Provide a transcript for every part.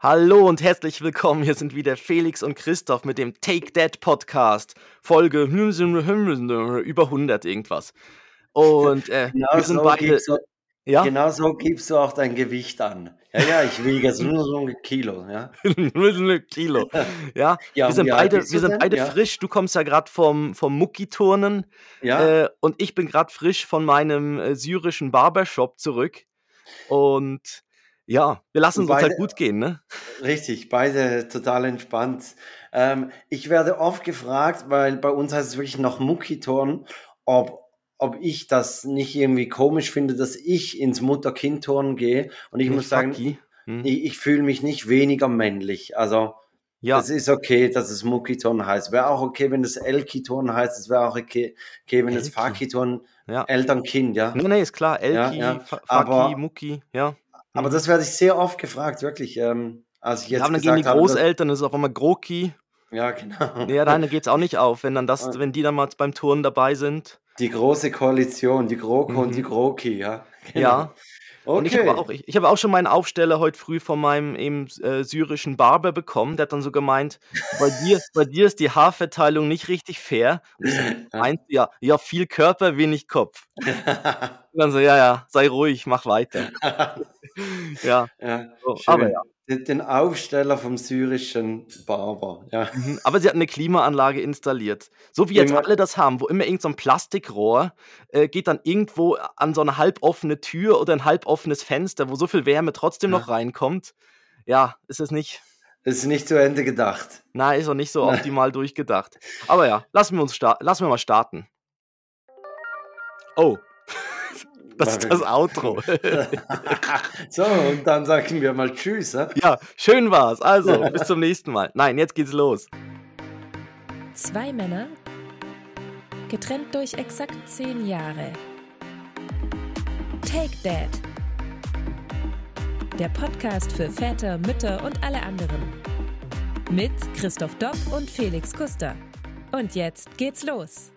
Hallo und herzlich willkommen. Hier sind wieder Felix und Christoph mit dem Take That Podcast. Folge über 100 irgendwas. Und äh, Genau wir sind so beide. gibst du Ja? genau so gibst du auch dein Gewicht an. Ja, ja, ich wiege jetzt nur so 'n Kilo, ja. Nur so 'ne Kilo. Ja, Ja, wir sind beide, wir sind beide Ja. frisch. Du kommst ja gerade vom, vom Mucki-Turnen Ja. äh, und ich bin gerade frisch von meinem äh, syrischen Barbershop zurück. Und ja, wir lassen es uns halt gut gehen, ne? richtig, beide total entspannt. Ähm, ich werde oft gefragt, weil bei uns heißt es wirklich noch Muckiturnen, ob ob ich das nicht irgendwie komisch finde, dass ich ins Mutter-Kind-Turnen gehe. Und ich Nicht muss sagen. Hm. i ich fühle mich nicht weniger männlich. Also, Ja. das ist okay, dass es Muckiturnen heißt. Wäre auch okay, wenn es Elki-Turnen heißt. Es wäre auch okay okay, wenn es Elki. Faki-Turnen Ja. Eltern-Kind, ja. Ne, ne, ist klar. Ja, Elki, ja. Fa Faki, Mucki, ja. Aber Mhm. das werde ich sehr oft gefragt, wirklich, ähm, als ich Ja, jetzt und dann gehen die Großeltern, das ist auf einmal Groki. Ja, genau. Ja, nein, da geht's auch nicht auf, wenn dann das wenn die dann mal beim Turnen dabei sind. die große Koalition, die GroKo und die Mhm. GroKi, ja, genau. Ja. Und ich habe Okay. auch ich ich habe auch schon meinen Aufsteller heute früh von meinem eben äh, syrischen Barber bekommen. Der hat dann so gemeint: „Bei dir bei dir ist die Haarverteilung nicht richtig fair.“ Und ich so: „Wie Ja. meinst du?“ „Ja, ja, viel Körper, wenig Kopf.“ Und dann so: „Ja, ja, sei ruhig, mach weiter.“ Ja, Ja, so, aber ja. Den Aufsteller vom syrischen Barber, ja. Mhm, aber sie hat 'ne Klimaanlage installiert. So wie jetzt Immer alle das haben, wo immer irgend so 'n Plastikrohr, äh, geht dann irgendwo an so 'ne halboffene Tür oder 'n halboffenes Fenster, wo so viel Wärme trotzdem noch Ja. reinkommt. Ja, ist es nicht Ist nicht zu Ende gedacht. Nein, ist auch nicht so optimal durchgedacht. Aber ja, lassen wir uns lassen wir mal starten. Oh, das ist das Outro. So, und dann sagen wir mal tschüss, hä? Ja, schön war's. Also, bis zum nächsten Mal. Nein, jetzt geht's los. Zwei Männer, getrennt durch exakt zehn Jahre. Take That. Der Podcast für Väter, Mütter und alle anderen. Mit Christoph Dopp und Felix Kuster. Und jetzt geht's los.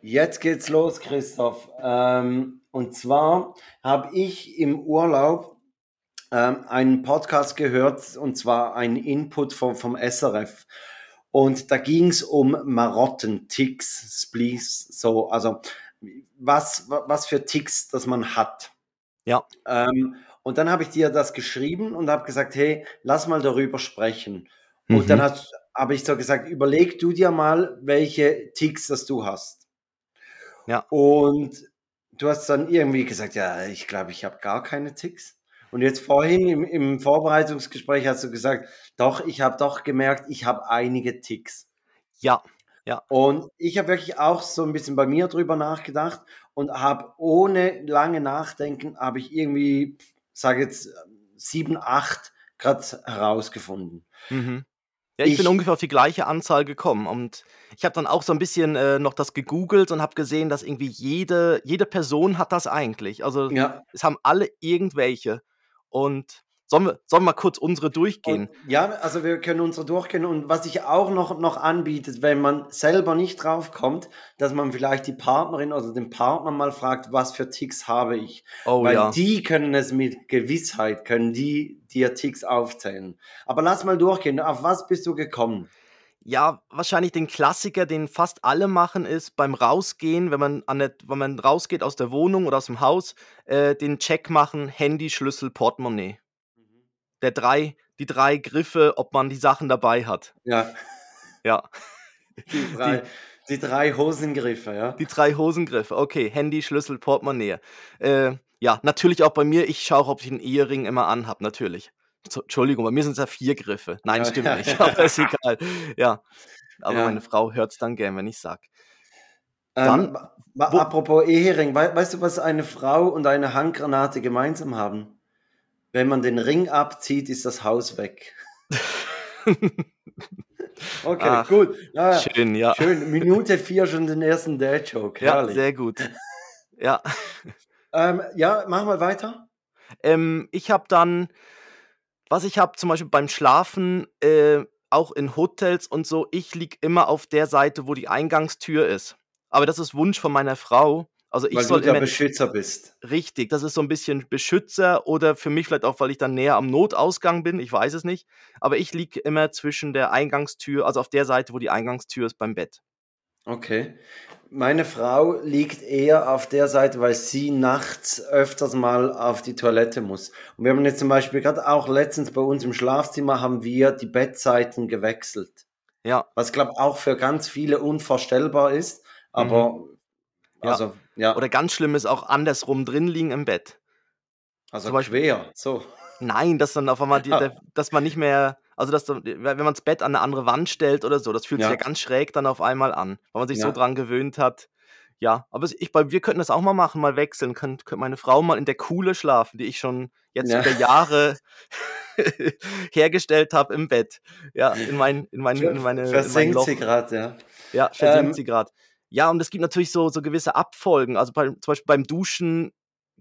Jetzt geht's los, Christoph. Ähm, und zwar habe ich im Urlaub ähm, einen Podcast gehört, und zwar einen Input vom, vom SRF. Und da ging's um Marotten, Ticks, Splees, so, also was, wa- was für Ticks, das man hat. Ja. Ähm, und dann habe ich dir das geschrieben und habe gesagt, hey, lass mal darüber sprechen. Und dann Mhm. habe ich so gesagt, überleg du dir mal, welche Ticks das du hast. Ja. Und du hast dann irgendwie gesagt, ja, ich glaube, ich habe gar keine Ticks. Und jetzt vorhin im, im Vorbereitungsgespräch hast du gesagt, doch, ich habe doch gemerkt, ich habe einige Ticks. Ja, ja. Und ich habe wirklich auch so ein bisschen bei mir drüber nachgedacht und habe ohne lange Nachdenken, habe ich irgendwie, sage jetzt, sieben, acht gerade herausgefunden. Mhm. Ja, ich bin Ich, ungefähr auf die gleiche Anzahl gekommen und ich habe dann auch so 'n bisschen, äh, noch das gegoogelt und habe gesehen, dass irgendwie jede jede Person hat das eigentlich. Also, ja, es haben alle irgendwelche. Und sollen wir sollen wir mal kurz unsere Und durchgehen? ja, also wir können unsere durchgehen und was sich auch noch, noch anbietet, wenn man selber nicht drauf kommt, dass man vielleicht die Partnerin oder den Partner mal fragt, was für Ticks habe ich? Oh Weil ja. die können es mit Gewissheit, können die dir Ticks aufzählen. Aber lass mal durchgehen. Auf was bist du gekommen? Ja, wahrscheinlich den Klassiker, den fast alle machen, ist beim Rausgehen, wenn man an der wenn man rausgeht aus der Wohnung oder aus'm Haus, äh, den Check machen: Handy, Schlüssel, Portemonnaie. Der 3 die 3 Griffe, ob man die Sachen dabei hat. Ja, Ja. die Die drei, die drei Hosengriffe, ja. die 3 Hosengriffe. Okay, Handy, Schlüssel, Portemonnaie. Äh, ja, natürlich auch bei mir, ich schaue auch, ob ich 'n Ehering immer anhabe, natürlich. Entschuldigung, bei mir sind's ja 4 Griffe. Nein, Ja, stimmt ja, nicht, aber ist ja. egal. Ja, aber meine Ja. Frau hört's dann gern, wenn ich sage. Ähm, Dann wo apropos Ehering, wei weißt du, was eine Frau und eine Handgranate gemeinsam haben? Wenn man den Ring abzieht, ist das Haus weg. Okay, Ach, gut. Ja. schön, ja. Schön. Minute 4 schon den ersten Dad-Joke. Ja, sehr gut. Ja. Ähm, ja, mach mal weiter. Ähm, ich habe dann was ich habe zum Beispiel beim Schlafen, äh, auch in Hotels und so, ich liege immer auf der Seite, wo die Eingangstür ist. Aber das ist Wunsch von meiner Frau. Also ich Weil du soll der immer Beschützer bist. richtig, das ist so ein bisschen Beschützer oder für mich vielleicht auch, weil ich dann näher am Notausgang bin, ich weiß es nicht. Aber ich liege immer zwischen der Eingangstür, also auf der Seite, wo die Eingangstür ist, beim Bett. Okay. Meine Frau liegt eher auf der Seite, weil sie nachts öfters mal auf die Toilette muss. Und wir haben jetzt zum Beispiel gerade auch letztens bei uns im Schlafzimmer haben wir die Bettseiten gewechselt. Ja, Was glaube auch für ganz viele unvorstellbar ist. Aber Ja. also ja, oder ganz schlimm ist auch andersrum drin liegen im Bett. also zum Beispiel- quer. So. Nein, dass dann auf einmal, die, der, dass man nicht mehr, also dass, dann- wenn man das Bett an eine andere Wand stellt oder so, das fühlt sich Ja. ja ganz schräg dann auf einmal an, weil man sich so Ja. dran gewöhnt hat. Ja, aber ich, wir könnten das auch mal machen, mal wechseln. Könnt, könnte meine Frau mal in der Kuhle schlafen, die ich schon jetzt Ja. über Jahre hergestellt habe im Bett. Ja, in, mein, in, mein, in meine in mein Loch. sie gerade, ja. Ja, versinkt Ähm, sie gerade. Ja, und es gibt natürlich so, so gewisse Abfolgen. Also bei, zum Beispiel beim Duschen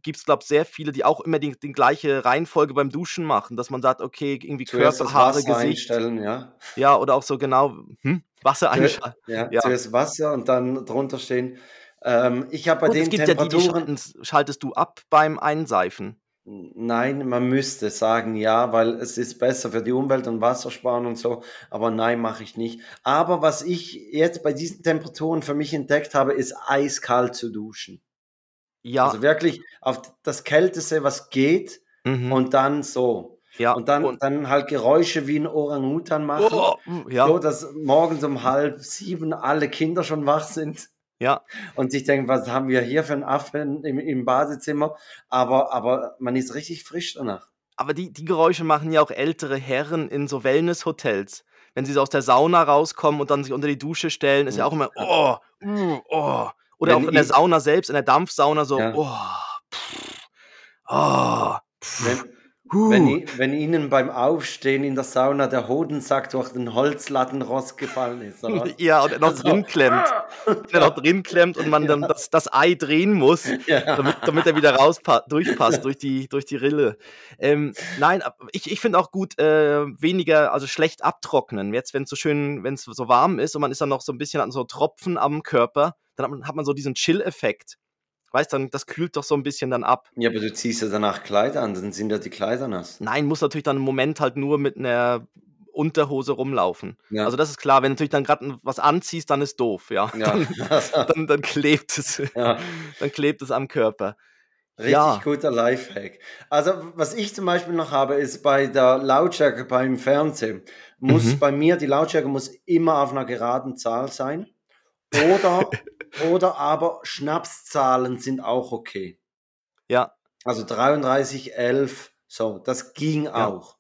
gibt es, glaube ich, sehr viele, die auch immer die, die gleiche Reihenfolge beim Duschen machen, dass man sagt, okay, irgendwie Zuerst Körper, das Haare, Wasser Gesicht. einstellen, ja. Ja, oder auch so genau hm, Wasser einschalten. ja, Ja. Zuerst Wasser und dann drunter stehen. Ähm, ich habe bei es den gibt ja die, die Temperaturen. schaltest du ab beim Einseifen. Nein, man müsste sagen ja, weil es ist besser für die Umwelt und Wassersparen und so. Aber nein, mache ich nicht. Aber was ich jetzt bei diesen Temperaturen für mich entdeckt habe, ist eiskalt zu duschen. Ja, Also wirklich auf das Kälteste, was geht mhm, und dann so. ja. Und dann, und, dann halt Geräusche wie ein Orang-Utan machen. oh, mm, ja, So, dass morgens um halb sieben alle Kinder schon wach sind ja. und sich denken, was haben wir hier für einen Affen im, im Badezimmer? Aber, aber man ist richtig frisch danach. Aber die, die Geräusche machen ja auch ältere Herren in so Wellness-Hotels. Wenn sie so aus der Sauna rauskommen und dann sich unter die Dusche stellen, ist ja auch immer, oh, uh, oh. Oder Wenn auch in der Sauna selbst, in der Dampfsauna so, Ja. oh, pff, oh, pff, Wenn, huh. wenn, wenn Ihnen beim Aufstehen in der Sauna der Hodensack durch den Holzlattenrost gefallen ist, oder? was? ja, und er noch Also- drin klemmt. Der noch drin klemmt und man dann das, das Ei drehen muss, Ja. damit, damit er wieder raus durchpasst durch die, durch die Rille. Ähm, nein, ich, ich finde auch gut, äh, weniger, also schlecht abtrocknen. Jetzt, wenn es so schön, wenn es so warm ist und man ist dann noch so ein bisschen an so Tropfen am Körper, dann hat man, hat man so diesen Chill-Effekt. Weißt dann, das kühlt doch so ein bisschen dann ab. ja, aber du ziehst ja danach Kleider an, dann sind ja die Kleider nass. Nein, muss natürlich dann im Moment halt nur mit einer Unterhose rumlaufen. Ja. Also das ist klar, wenn du natürlich dann gerade was anziehst, dann ist doof, ja. Ja. Dann, dann, dann klebt es. ja. Dann klebt es am Körper. Richtig Ja. guter Lifehack. Also, was ich zum Beispiel noch habe, ist bei der Lautstärke beim Fernsehen, muss Mhm. bei mir, die Lautstärke muss immer auf einer geraden Zahl sein. Oder, oder aber Schnapszahlen sind auch okay. Ja. Also 33, 11, so, das ging Ja. auch.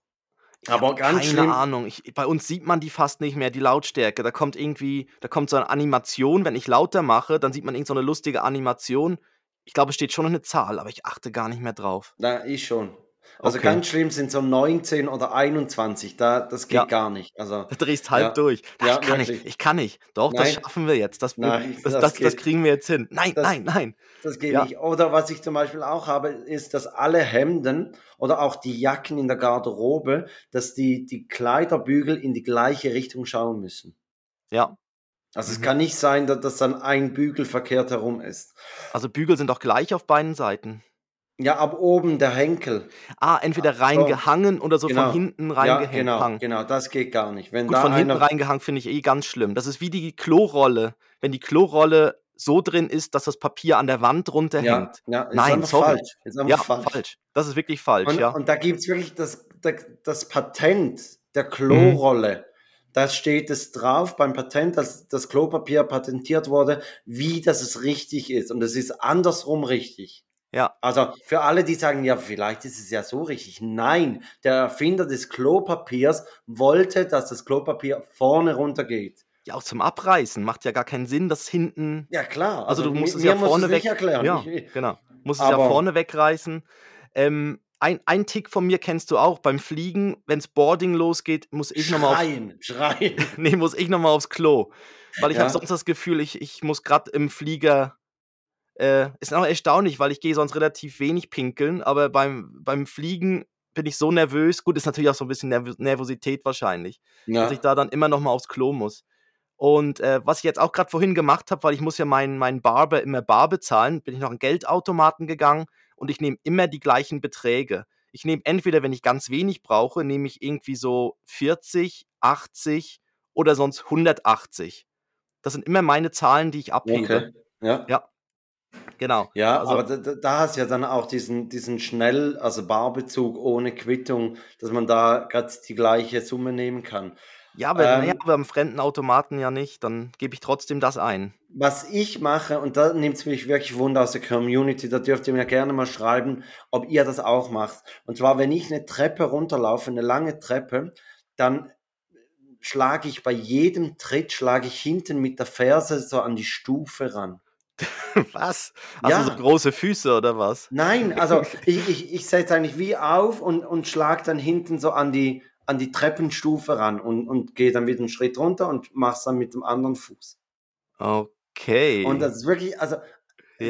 Aber hab ganz keine schlimm. Ahnung. Ich, bei uns sieht man die fast nicht mehr, die Lautstärke. Da kommt irgendwie, da kommt so eine Animation. Wenn ich lauter mache, dann sieht man irgend so eine lustige Animation. Ich glaube, es steht schon eine Zahl, aber ich achte gar nicht mehr drauf. Na, ich schon. Also Okay. ganz schlimm sind so 19 oder 21, da, das geht Ja. gar nicht. Also, Da drehst halb Ja. durch. Ach, Ja, ich kann wirklich. nicht, ich kann nicht. Doch, das Nein. schaffen wir jetzt. Das, Nein, das, das das, das kriegen wir jetzt hin. Nein, das- nein, nein. Das geht nicht. Oder was ich zum Beispiel auch habe, ist, dass alle Hemden oder auch die Jacken in der Garderobe, dass die, die Kleiderbügel in die gleiche Richtung schauen müssen. Ja. Also es Mhm. kann nicht sein, dass, dass dann ein Bügel verkehrt herum ist. Also Bügel sind auch gleich auf beiden Seiten. Ja, ab oben der Henkel. Ah, entweder so. reingehangen oder so Genau. von hinten Ja, reingehängt. genau, genau, das geht gar nicht. Wenn Gut, von hinten reingehangen finde ich eh ganz schlimm. Das ist wie die Klorolle. Wenn die Klorolle so drin ist, dass das Papier an der Wand ja, runterhängt. ja, ist Nein, sorry. falsch. Ja, falsch. falsch. Das ist wirklich falsch, Und, ja. und da gibt es wirklich das, das, das Patent der Klorolle. Da steht es drauf beim Patent, dass das Klopapier patentiert wurde, wie das es richtig ist. Und es ist andersrum richtig. Ja. Also für alle, die sagen, ja, vielleicht ist es ja so richtig. Nein, der Erfinder des Klopapiers wollte, dass das Klopapier vorne runtergeht. Ja, auch zum Abreißen. Macht ja gar keinen Sinn, dass hinten. Ja, klar. Also, du musst es ja musst vorne es weg. erklären. Ja, Ich, genau. Muss es ja vorne wegreißen. Ähm, ein, ein Tick von mir kennst du auch. Beim Fliegen, wenn es Boarding losgeht, muss ich nochmal auf, schreien, schreien. nee, muss ich noch mal aufs Klo. Weil ich Ja. habe sonst das Gefühl, ich, ich muss gerade im Flieger. Äh, ist auch erstaunlich, weil ich gehe sonst relativ wenig pinkeln, aber beim, beim Fliegen bin ich so nervös. Gut, ist natürlich auch so ein bisschen Nerv Nervosität wahrscheinlich, Ja. dass ich da dann immer noch mal aufs Klo muss. Und äh, was ich jetzt auch gerade vorhin gemacht habe, weil ich muss ja meinen meinen Barber immer bar bezahlen, bin ich noch an Geldautomaten gegangen und ich nehme immer die gleichen Beträge. Ich nehme entweder, wenn ich ganz wenig brauche, nehme ich irgendwie so 40, 80 oder sonst 180. Das sind immer meine Zahlen, die ich abhebe. Okay. Ja. Ja, genau. Ja, Also aber da, da- hast du ja dann auch diesen, diesen schnell, also Barbezug ohne Quittung, dass man da gerade die gleiche Summe nehmen kann. ja, aber, naja, Ähm, aber am fremden Automaten ja nicht, dann gebe ich trotzdem das ein. was ich mache, und da nimmt es mich wirklich Wunder aus der Community, da dürft ihr mir gerne mal schreiben, ob ihr das auch macht. Und zwar, wenn ich eine Treppe runterlaufe, eine lange Treppe, dann schlage ich bei jedem Tritt, schlage ich hinten mit der Ferse so an die Stufe ran. Was? Hast du so Ja. große Füße oder was? Nein, also ich, ich, ich setze eigentlich wie auf und, und schlage dann hinten so an die, an die Treppenstufe ran und, und gehe dann wieder einen Schritt runter und mache es dann mit dem anderen Fuß. Okay. Und das ist wirklich, also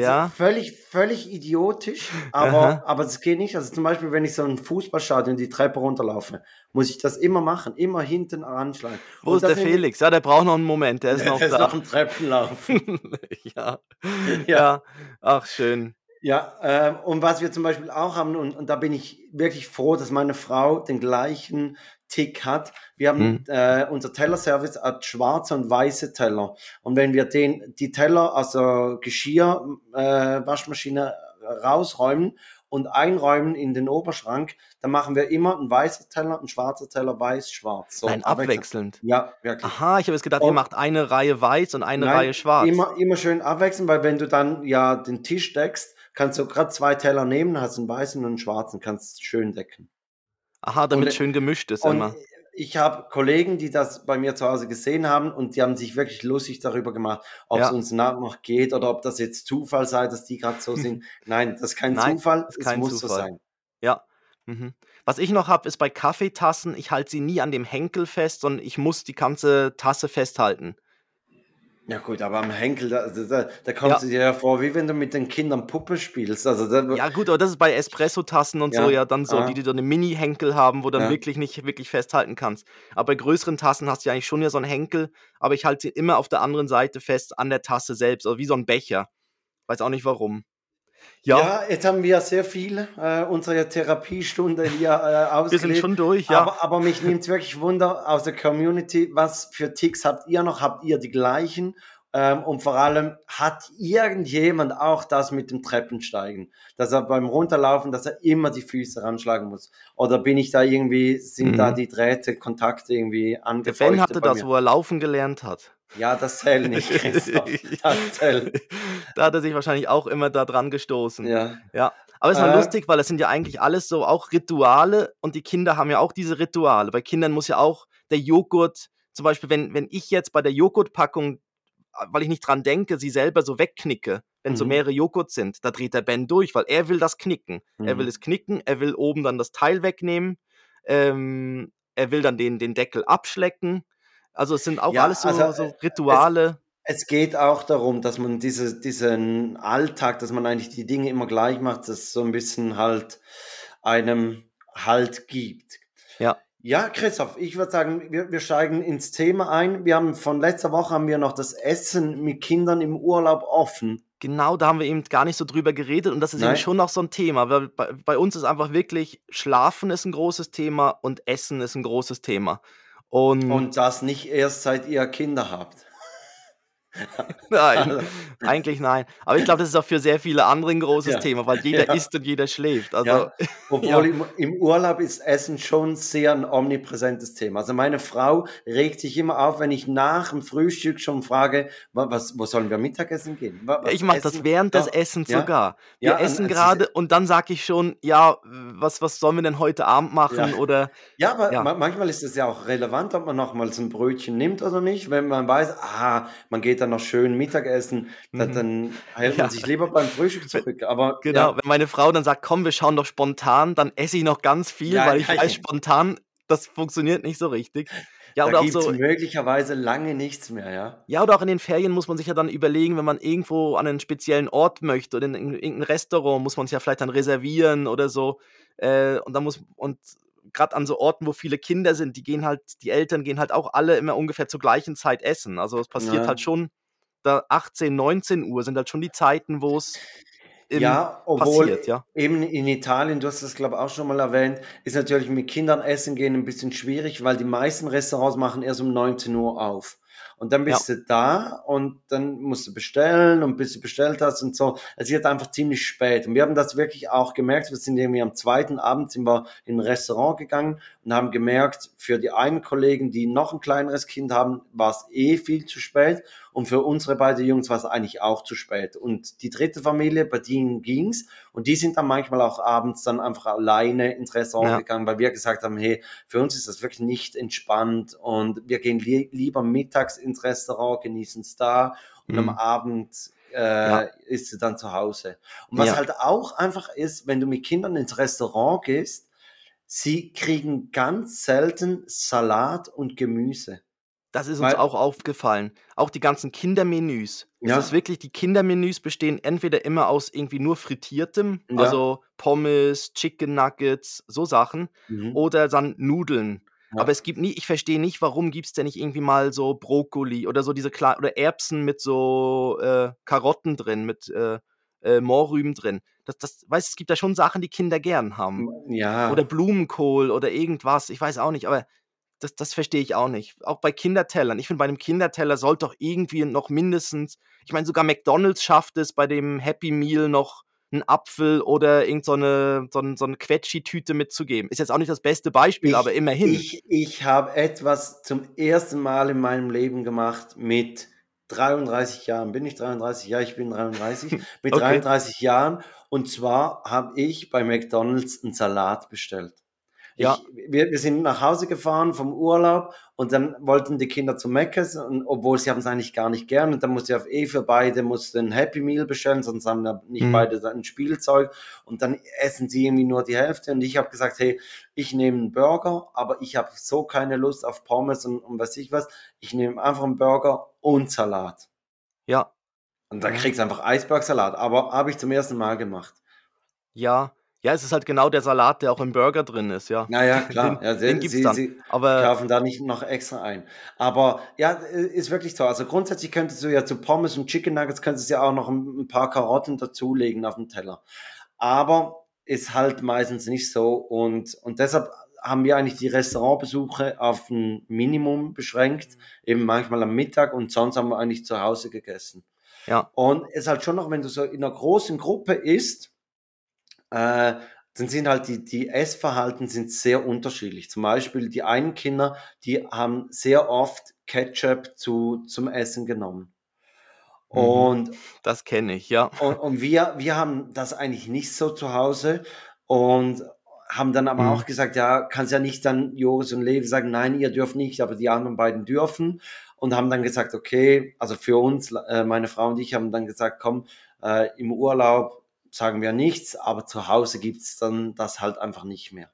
ja. völlig, völlig idiotisch, aber, aber das geht nicht. Also zum Beispiel, wenn ich so ein Fußballstadion die Treppe runterlaufe, muss ich das immer machen, immer hinten anschlagen. Wo Und ist der Felix? Ja, der braucht noch einen Moment, der ist Der noch ist da. noch im Treppenlauf. ja. Ja. ja. Ach, schön. Ja, ähm, und was wir zum Beispiel auch haben, und, und da bin ich wirklich froh, dass meine Frau den gleichen Tick hat. Wir haben Hm. äh, unser Tellerservice hat schwarze und weiße Teller. Und wenn wir den, die Teller, also Geschirr, äh, Waschmaschine rausräumen und einräumen in den Oberschrank, dann machen wir immer einen weißen Teller, einen schwarzen Teller, weiß, schwarz. So, Nein, abwechselnd. Ja, wirklich. Aha, ich habe jetzt gedacht, ihr Und- macht eine Reihe weiß und eine Nein, Reihe schwarz. Immer, immer schön abwechseln, weil wenn du dann ja den Tisch deckst, kannst du gerade zwei Teller nehmen, hast einen weißen und einen schwarzen, kannst schön decken. Aha, damit und- schön gemischt ist immer. ich habe Kollegen, die das bei mir zu Hause gesehen haben und die haben sich wirklich lustig darüber gemacht, ob Ja. es uns nach noch geht oder ob das jetzt Zufall sei, dass die gerade so sind. Nein, das ist kein Nein, Zufall, ist es kein muss so Zufall. sein. Ja. Mhm. Was ich noch habe, ist bei Kaffeetassen, ich halte sie nie an dem Henkel fest, sondern ich muss die ganze Tasse festhalten. Ja gut, aber am Henkel, da, da, da kommst Ja. du dir ja vor, wie wenn du mit den Kindern Puppe spielst. Also da, Ja, gut, aber das ist bei Espresso-Tassen und so Ja, ja dann so, ah. die, die so eine Mini-Henkel haben, wo du dann Ja. wirklich nicht wirklich festhalten kannst. Aber bei größeren Tassen hast du ja eigentlich schon ja so einen Henkel, aber ich halte sie immer auf der anderen Seite fest an der Tasse selbst, also wie so ein Becher. Weiß auch nicht warum. Ja, Ja, jetzt haben wir sehr viel äh, unsere Therapiestunde hier äh, wir ausgelebt. sind schon durch, ja. aber, aber mich nimmt es wirklich Wunder aus der Community, was für Ticks habt ihr noch? Habt ihr die gleichen? Ähm, und vor allem, hat irgendjemand auch das mit dem Treppensteigen? Dass er beim Runterlaufen, dass er immer die Füße ranschlagen muss? Oder bin ich da irgendwie, sind Mhm. da die Drähte, Kontakte irgendwie Der angefeuchtet Ben hatte das, wo er laufen gelernt hat. Ja, das zählt nicht, Christoph. Das zählt. da hat er sich wahrscheinlich auch immer da dran gestoßen. Ja. Ja, aber es ist mal Äh. lustig, weil das sind ja eigentlich alles so auch Rituale und die Kinder haben ja auch diese Rituale. Bei Kindern muss ja auch der Joghurt, zum Beispiel, wenn, wenn ich jetzt bei der Joghurtpackung, weil ich nicht dran denke, sie selber so wegknicke, wenn so Mhm. mehrere Joghurt sind, da dreht der Ben durch, weil er will das knicken. Er will Mhm. es knicken, er will oben dann das Teil wegnehmen, ähm, er will dann den, den Deckel abschlecken. Also es sind auch Ja, alles so, also, so äh, Rituale. Es geht auch darum, dass man diese, diesen Alltag, dass man eigentlich die Dinge immer gleich macht, das so ein bisschen halt einem Halt gibt. Ja. Ja, Christoph, ich würde sagen, wir, wir steigen ins Thema ein. Wir haben von letzter Woche haben wir noch das Essen mit Kindern im Urlaub offen. Genau, da haben wir eben gar nicht so drüber geredet und das ist eben Nein. schon noch so ein Thema. Weil bei, bei uns ist einfach wirklich Schlafen ist ein großes Thema und Essen ist ein großes Thema. Und, Und das nicht erst seit ihr Kinder habt. nein, Also, eigentlich nein. Aber ich glaube, das ist auch für sehr viele andere ein großes Ja. Thema, weil jeder Ja. isst und jeder schläft. Also, Ja, obwohl im, im Urlaub ist Essen schon sehr ein omnipräsentes Thema. Also meine Frau regt sich immer auf, wenn ich nach dem Frühstück schon frage, wa- was, wo sollen wir Mittagessen gehen? Wa- was ich mache das während des Essens sogar. Wir essen gerade und dann sage ich schon, ja, was, was sollen wir denn heute Abend machen? Ja. Oder Ja, aber manchmal ist es ja auch relevant, ob man noch mal so ein Brötchen nimmt oder nicht. Wenn man weiß, ah, man geht dann noch schön Mittagessen, dann, Mhm. dann hält man Ja. sich lieber beim Frühstück zurück. Aber Genau, ja, wenn meine Frau dann sagt, komm, wir schauen doch spontan, dann esse ich noch ganz viel, Ja, weil ich weiß, spontan, das funktioniert nicht so richtig. Ja, da oder auch so, möglicherweise lange nichts mehr, ja. ja, oder auch in den Ferien muss man sich ja dann überlegen, wenn man irgendwo an einen speziellen Ort möchte oder in, in irgendein Restaurant, muss man es ja vielleicht dann reservieren oder so. Äh, und dann muss, und gerade an so Orten, wo viele Kinder sind, die gehen halt, die Eltern gehen halt auch alle immer ungefähr zur gleichen Zeit essen. Also es passiert Ja. halt schon, da 18, 19 Uhr sind halt schon die Zeiten, wo es Ja, obwohl passiert, ja. eben in Italien, du hast das glaube ich auch schon mal erwähnt, ist natürlich mit Kindern essen gehen ein bisschen schwierig, weil die meisten Restaurants machen erst um 19 Uhr auf. Und dann bist du da und dann musst du bestellen und bis du bestellt hast und so. Es wird einfach ziemlich spät. Und wir haben das wirklich auch gemerkt. Wir sind irgendwie am zweiten Abend sind wir in ein Restaurant gegangen und haben gemerkt, für die einen Kollegen, die noch ein kleineres Kind haben, war es eh viel zu spät. Und für unsere beiden Jungs war es eigentlich auch zu spät. Und die dritte Familie, bei denen ging's. Und die sind dann manchmal auch abends dann einfach alleine ins Restaurant Ja. gegangen, weil wir gesagt haben, hey, für uns ist das wirklich nicht entspannt und wir gehen li lieber mittags ins Restaurant, genießen es da und am Mhm. Abend äh, Ja. ist sie dann zu Hause. Und was Ja. halt auch einfach ist, wenn du mit Kindern ins Restaurant gehst, sie kriegen ganz selten Salat und Gemüse. Das ist uns Weil- auch aufgefallen. Auch die ganzen Kindermenüs. Ja. Es ist wirklich, die Kindermenüs bestehen entweder immer aus irgendwie nur frittiertem, Ja. also Pommes, Chicken Nuggets, so Sachen, Mhm. oder dann Nudeln. Ja. Aber es gibt nie, ich verstehe nicht, warum gibt es denn nicht irgendwie mal so Brokkoli oder so diese klar oder Erbsen mit so äh, Karotten drin, mit äh, äh, Mohrrüben drin. Das, das, weißt, es gibt da schon Sachen, die Kinder gern haben. Ja. Oder Blumenkohl oder irgendwas, ich weiß auch nicht, aber das, das verstehe ich auch nicht. Auch bei Kindertellern. Ich finde, bei einem Kinderteller sollte doch irgendwie noch mindestens, ich meine, sogar McDonalds schafft es bei dem Happy Meal noch einen Apfel oder irgend so eine, so eine, so eine Quetschi-Tüte mitzugeben. Ist jetzt auch nicht das beste Beispiel, Ich- aber immerhin. Ich, ich habe etwas zum ersten Mal in meinem Leben gemacht mit 33 Jahren. Bin ich 33? Ja, ich bin 33. Mit Okay. 33 Jahren. Und zwar habe ich bei McDonalds einen Salat bestellt. Ja. Ich, wir, wir sind nach Hause gefahren vom Urlaub und dann wollten die Kinder zu Meckes, und obwohl sie haben es eigentlich gar nicht gern. Und dann musste ich auf eh für beide musste ein Happy Meal bestellen, sonst haben da nicht Mhm. beide ein Spielzeug. Und dann essen sie irgendwie nur die Hälfte. Und ich habe gesagt, hey, ich nehme einen Burger, aber ich habe so keine Lust auf Pommes und, und was ich was. Ich nehme einfach einen Burger und Salat. Ja, Und dann kriegst du einfach Eisbergsalat. Aber habe ich zum ersten Mal gemacht. ja. Ja, es ist halt genau der Salat, der auch im Burger drin ist, ja. Naja, klar. Den, ja, den gibt's sie, dann. sie Aber kaufen da nicht noch extra ein. Aber ja, ist wirklich so. Also grundsätzlich könntest du ja zu Pommes und Chicken Nuggets könntest du ja auch noch ein, paar Karotten dazulegen auf den Teller. Aber ist halt meistens nicht so. Und, und deshalb haben wir eigentlich die Restaurantbesuche auf ein Minimum beschränkt. Eben manchmal am Mittag und sonst haben wir eigentlich zu Hause gegessen. ja, Und es ist halt schon noch, wenn du so in einer großen Gruppe isst, äh, dann sind halt die, die Essverhalten sind sehr unterschiedlich. Zum Beispiel die einen Kinder, die haben sehr oft Ketchup zu, zum Essen genommen. Mhm. Und, das kenne ich, ja. und, und wir, wir haben das eigentlich nicht so zu Hause und haben dann aber Mhm. auch gesagt, ja, kannst ja nicht dann Joris und Levi sagen, nein, ihr dürft nicht, aber die anderen beiden dürfen. Und haben dann gesagt, okay, also für uns, äh, meine Frau und ich haben dann gesagt, komm, äh, im Urlaub sagen wir nichts, aber zu Hause gibt's dann das halt einfach nicht mehr.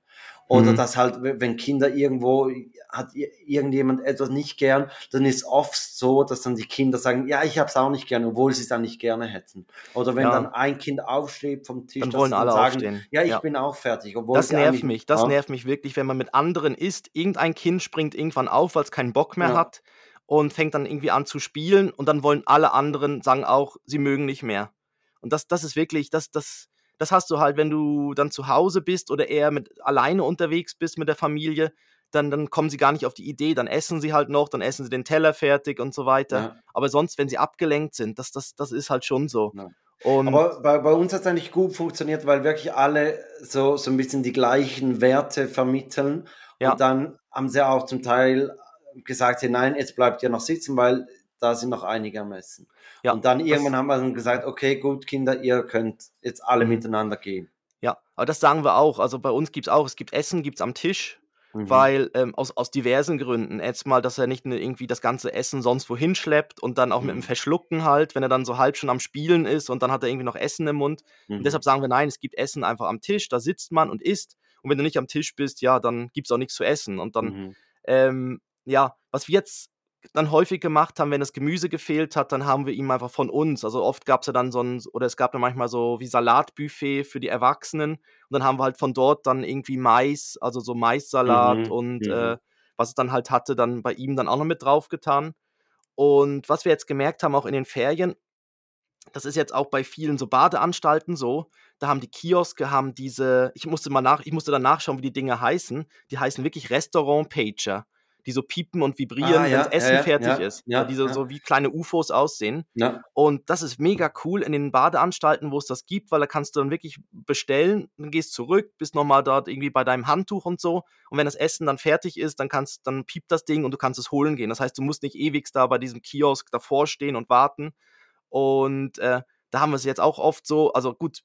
Oder Mhm. dass halt, wenn Kinder irgendwo, hat irgendjemand etwas nicht gern, dann ist oft so, dass dann die Kinder sagen, ja, ich hab's auch nicht gern, obwohl sie es dann nicht gerne hätten. Oder wenn Ja. dann ein Kind aufsteht vom Tisch, Dann wollen sie alle sagen, aufstehen. ja, ich Ja. bin auch fertig. Obwohl Das nervt mich, das ja. nervt mich wirklich, wenn man mit anderen isst. Irgendein Kind springt irgendwann auf, weil es keinen Bock mehr hat und fängt dann irgendwie an zu spielen und dann wollen alle anderen sagen auch, sie mögen nicht mehr. Und das, das ist wirklich, das, das, das hast du halt, wenn du dann zu Hause bist oder eher mit alleine unterwegs bist mit der Familie, dann, dann kommen sie gar nicht auf die Idee, dann essen sie halt noch, dann essen sie den Teller fertig und so weiter. Ja. Aber sonst, wenn sie abgelenkt sind, das, das, das ist halt schon so. Ja. Und Aber bei, bei uns hat es eigentlich gut funktioniert, weil wirklich alle so, so ein bisschen die gleichen Werte vermitteln. Ja. Und dann haben sie auch zum Teil gesagt, hey, nein, jetzt bleibt ihr noch sitzen, weil da sind noch einige am Essen. Ja, und dann irgendwann haben wir dann gesagt, okay, gut, Kinder, ihr könnt jetzt alle Mhm. miteinander gehen. ja, aber das sagen wir auch. Also bei uns gibt es auch, es gibt Essen, gibt es am Tisch. Mhm. weil ähm, aus, aus diversen Gründen. Erstmal, dass er nicht ne, irgendwie das ganze Essen sonst wohin schleppt und dann auch mit dem Mhm. Verschlucken halt, wenn er dann so halb schon am Spielen ist und dann hat er irgendwie noch Essen im Mund. Mhm. Und deshalb sagen wir, nein, es gibt Essen einfach am Tisch, da sitzt man und isst. Und wenn du nicht am Tisch bist, ja, dann gibt es auch nichts zu essen. Und dann, Mhm. ähm, ja, was wir jetzt dann häufig gemacht haben, wenn das Gemüse gefehlt hat, dann haben wir ihm einfach von uns, also oft gab es ja dann so ein, oder es gab dann manchmal so wie Salatbuffet für die Erwachsenen und dann haben wir halt von dort dann irgendwie Mais, also so Maissalat Mhm, und mhm. äh, was es dann halt hatte, dann bei ihm dann auch noch mit drauf getan. Und was wir jetzt gemerkt haben, auch in den Ferien, das ist jetzt auch bei vielen so Badeanstalten so, da haben die Kioske haben diese ich musste mal nach ich musste dann nachschauen, wie die Dinge heißen. Die heißen wirklich Restaurant-Pager, die so piepen und Ah, vibrieren, wenn's ja, ja, Essen ja, fertig ist. So ja, diese ja, so wie kleine UFOs aussehen. Und das ist mega cool in den Badeanstalten, wo es das gibt, weil da kannst du dann wirklich bestellen, dann gehst zurück, bist noch mal dort irgendwie bei deinem Handtuch und so. Und wenn das Essen dann fertig ist, dann kannst dann piept das Ding und du kannst es holen gehen. Das heißt, du musst nicht ewig da bei diesem Kiosk davor stehen und warten. Und, äh, da haben wir es jetzt auch oft so also gut,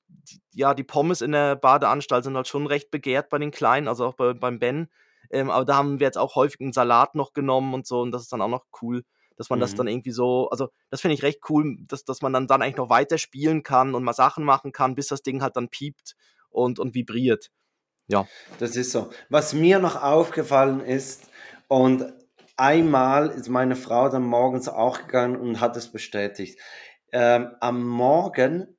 ja, die Pommes in der Badeanstalt sind halt schon recht begehrt bei den Kleinen, also auch bei beim Ben. Ähm, aber da haben wir jetzt auch häufig 'n Salat noch genommen und so und das ist dann auch noch cool, dass man das dann Mhm. irgendwie so also, das finde ich recht cool, dass dass man dann dann eigentlich noch weiter spielen kann und mal Sachen machen kann, bis das Ding halt dann piept und und vibriert. Ja. Das ist so. Was mir noch aufgefallen ist und einmal ist meine Frau dann morgens auch gegangen und hat es bestätigt. Ähm, am Morgen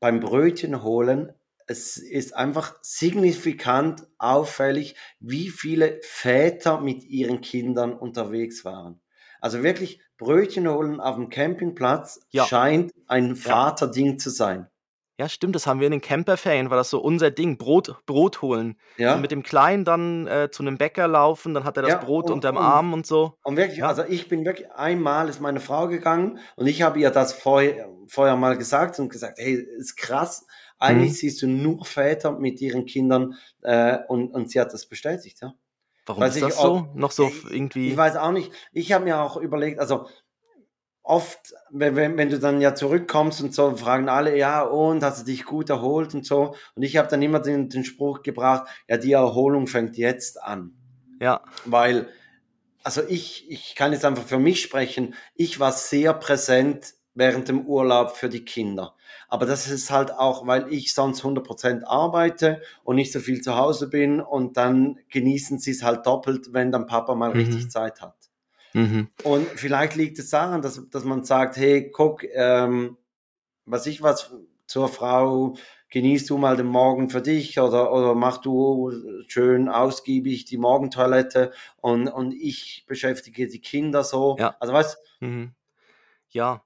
beim Brötchen holen, es ist einfach signifikant auffällig, wie viele Väter mit ihren Kindern unterwegs waren. Also wirklich Brötchen holen auf dem Campingplatz Ja. scheint ein Ja. Vaterding zu sein. Ja, stimmt, das haben wir in den Camperferien war das so unser Ding, Brot Brot holen. Ja. mit dem Kleinen dann, äh, zu 'nem Bäcker laufen, dann hat er das Ja, Brot und unterm und Arm und so. Und wirklich, Ja. also ich bin wirklich einmal ist meine Frau gegangen und ich habe ihr das vorher vorher mal gesagt und gesagt: „Hey, ist krass. Eigentlich Mhm. siehst du nur Väter mit ihren Kindern“, äh, und und sie hat das bestätigt, ja. Warum Weiß ist das so? Noch so f ich ich irgendwie weiß auch nicht. Ich habe mir auch überlegt also oft, wenn wenn wenn du dann ja zurückkommst und so, fragen alle: „Ja, und hast du dich gut erholt?“ und so. Und ich habe dann immer den den Spruch gebracht: „Ja, die Erholung fängt jetzt an.“ Ja. Weil also ich ich kann jetzt einfach für mich sprechen. Ich war sehr präsent während dem Urlaub für die Kinder. Aber das ist halt auch, weil ich sonst 100 arbeite und nicht so viel zu Hause bin und dann genießen sie's halt doppelt, wenn dann Papa mal richtig Mhm. Zeit hat. Mhm. Und vielleicht liegt es daran, dass dass man sagt: „Hey, guck, ähm, weiß ich was, zur Frau, genieß du mal den Morgen für dich oder oder mach du schön ausgiebig die Morgentoilette und und ich beschäftige die Kinder so.“ Ja. Also, weißt Mhm. Ja.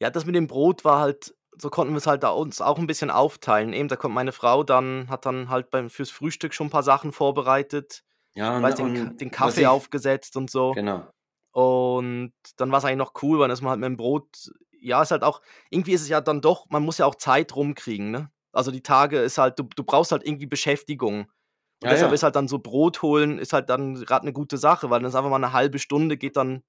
Ja, das mit dem Brot war halt so konnten wir's halt da uns auch 'n bisschen aufteilen. Eben, da kommt meine Frau dann hat dann halt beim fürs Frühstück schon 'n paar Sachen vorbereitet, Ja, und weiß den den Kaffee ich aufgesetzt und so. genau. Und dann war's eigentlich noch cool, weil ist man halt mit'm Brot ja, ist halt auch irgendwie ist es ja dann doch man muss ja auch Zeit rumkriegen, ne? Also, die Tage ist halt du du brauchst halt irgendwie Beschäftigung. Und Ja, deshalb ist ja. halt dann so Brot holen ist halt dann grad 'ne gute Sache, weil dann ist einfach mal 'ne halbe Stunde geht dann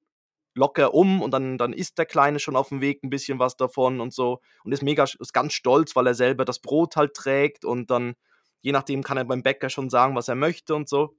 locker um und dann dann isst der Kleine schon aufm Weg 'n bisschen was davon und so und ist mega ist ganz stolz, weil er selber das Brot halt trägt und dann je nachdem kann er beim Bäcker schon sagen, was er möchte und so.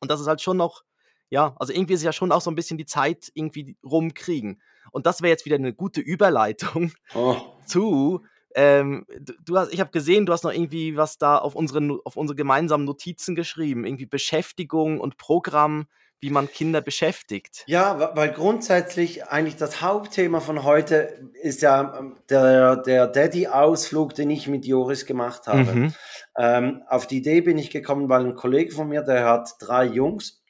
Und das ist halt schon noch ja, also irgendwie ist es ja schon auch so 'n bisschen die Zeit irgendwie rumkriegen. Und das wäre jetzt wieder 'ne gute Überleitung Oh. zu, ähm, du hast ich habe gesehen, du hast noch irgendwie was da auf unsere No auf unsere gemeinsamen Notizen geschrieben, irgendwie Beschäftigung und Programm, wie man Kinder beschäftigt. Ja, weil grundsätzlich eigentlich das Hauptthema von heute ist ja, ähm, der der Daddy-Ausflug, den ich mit Joris gemacht habe. Mhm. Ähm, auf die Idee bin ich gekommen, weil 'n Kollege von mir, der hat 3 Jungs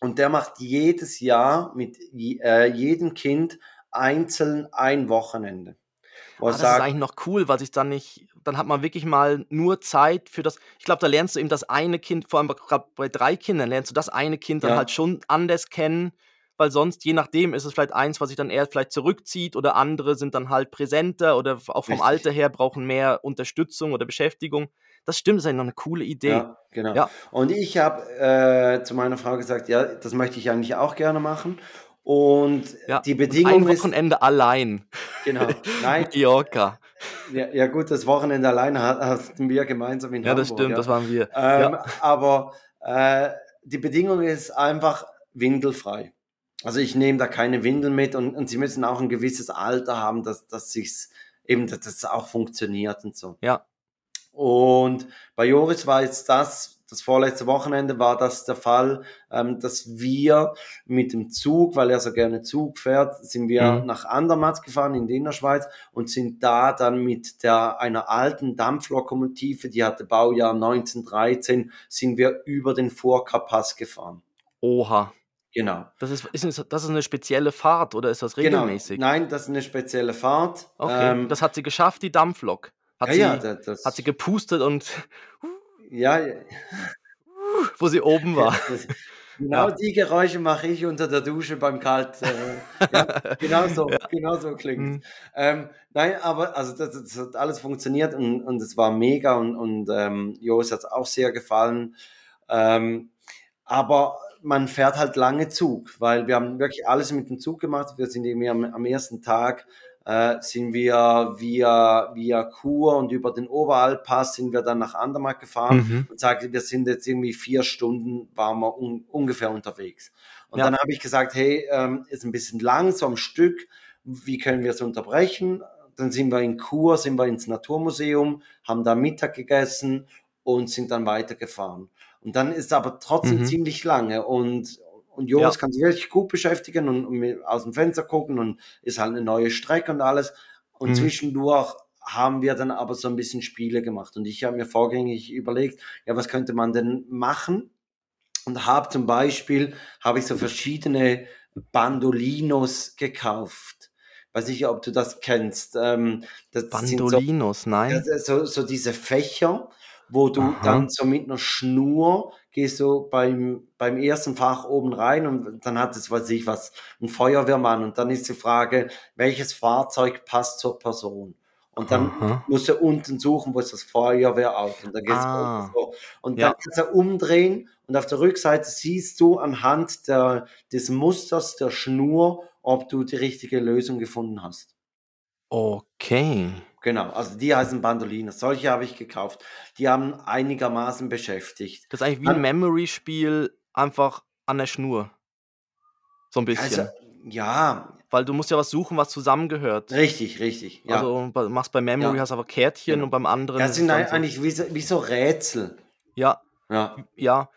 und der macht jedes Jahr mit äh, jedem Kind einzeln ein Wochenende, wo Ah, das ist sagt eigentlich noch cool, weil sich dann nicht dann hat man wirklich mal nur Zeit für das ich glaube, da lernst du eben das eine Kind vor allem bei 3 Kindern lernst du das eine Kind dann halt Ja. schon anders kennen, weil sonst, je nachdem, ist es vielleicht eins, was sich dann eher vielleicht zurückzieht oder andere sind dann halt präsenter oder auch vom Richtig. Alter her brauchen mehr Unterstützung oder Beschäftigung. Das stimmt, ist eigentlich noch 'ne coole Idee. Ja, genau. Ja. Und ich habe, äh, zu meiner Frau gesagt: „Ja, das möchte ich eigentlich auch gerne machen.“ Und Ja, die und Bedingung ein ist Wochenende allein. Genau. Nein. Mallorca. Ja, ja gut, das Wochenende alleine ha hatten wir gemeinsam in Ja, das Hamburg, stimmt, ja. das waren wir. Ähm, Ja. aber, äh, die Bedingung ist einfach windelfrei. Also, ich nehme da keine Windeln mit und und sie müssen auch 'n gewisses Alter haben, dass dass sich's eben dass das auch funktioniert und so. Ja. Und bei Joris war jetzt das das vorletzte Wochenende war das der Fall, ähm, dass wir mit dem Zug, weil er so gerne Zug fährt, sind wir Mhm. nach Andermatt gefahren in die Innerschweiz und sind da dann mit der einer alten Dampflokomotive, die hatte Baujahr 1913, sind wir über den Furka-Pass gefahren. Oha. Genau. Das ist, ist das ist eine spezielle Fahrt oder ist das Genau. regelmäßig? Nein, das ist eine spezielle Fahrt. Okay. Ähm, das hat sie geschafft, die Dampflok. Hat, ja, sie, ja, das, hat sie gepustet und ja, ja. wo sie oben war. Das, genau Ja. die Geräusche mache ich unter der Dusche beim Kalt. Äh, ja, genau so, genau so klingt. Mhm. Ähm, nein, aber also das, das hat alles funktioniert und, und es war mega und, und ähm, Jos hat es auch sehr gefallen. Ähm, aber man fährt halt lange Zug, weil wir haben wirklich alles mit dem Zug gemacht. Wir sind irgendwie am, am ersten Tag äh, sind wir via, via Chur und über den Oberalpass sind wir dann nach Andermatt gefahren Mhm. und sagte, wir sind jetzt irgendwie vier Stunden, waren wir un, ungefähr unterwegs. Und Ja. dann habe ich gesagt, hey, ähm, ist ein bisschen lang, so am Stück, wie können wir es unterbrechen? Dann sind wir in Chur, sind wir ins Naturmuseum, haben da Mittag gegessen und sind dann weitergefahren. Und dann ist es aber trotzdem Mhm. ziemlich lange und, und Jos Ja. kann sich wirklich gut beschäftigen und, und aus dem Fenster gucken und ist halt eine neue Strecke und alles. Und Mhm. zwischendurch haben wir dann aber so ein bisschen Spiele gemacht. Und ich habe mir vorgängig überlegt, ja, was könnte man denn machen? Und habe zum Beispiel, habe ich so verschiedene Bandolinos gekauft. Weiß nicht, ob du das kennst. Ähm, das sind so, Bandolinos, nein. ja, so, so diese Fächer, wo du Aha. dann so mit einer Schnur gehst du beim, beim ersten Fach oben rein und dann hat es, weiß ich was, ein Feuerwehrmann und dann ist die Frage, welches Fahrzeug passt zur Person? Und dann Aha. musst du unten suchen, wo ist das Feuerwehrauto und dann geht's Ah. so. Und Ja. dann kannst du umdrehen und auf der Rückseite siehst du anhand der, des Musters der Schnur, ob du die richtige Lösung gefunden hast. Okay. Genau, also die heißen Bandolino. Solche habe ich gekauft. Die haben einigermaßen beschäftigt. Das ist eigentlich wie ein Memory-Spiel, einfach an der Schnur. So ein bisschen. Also, ja, Weil du musst ja was suchen, was zusammengehört. richtig, richtig. Ja. Also machst bei Memory, Ja. hast aber Kärtchen Genau. und beim anderen. das sind so, eigentlich wie so, wie so Rätsel. ja, Ja. ja.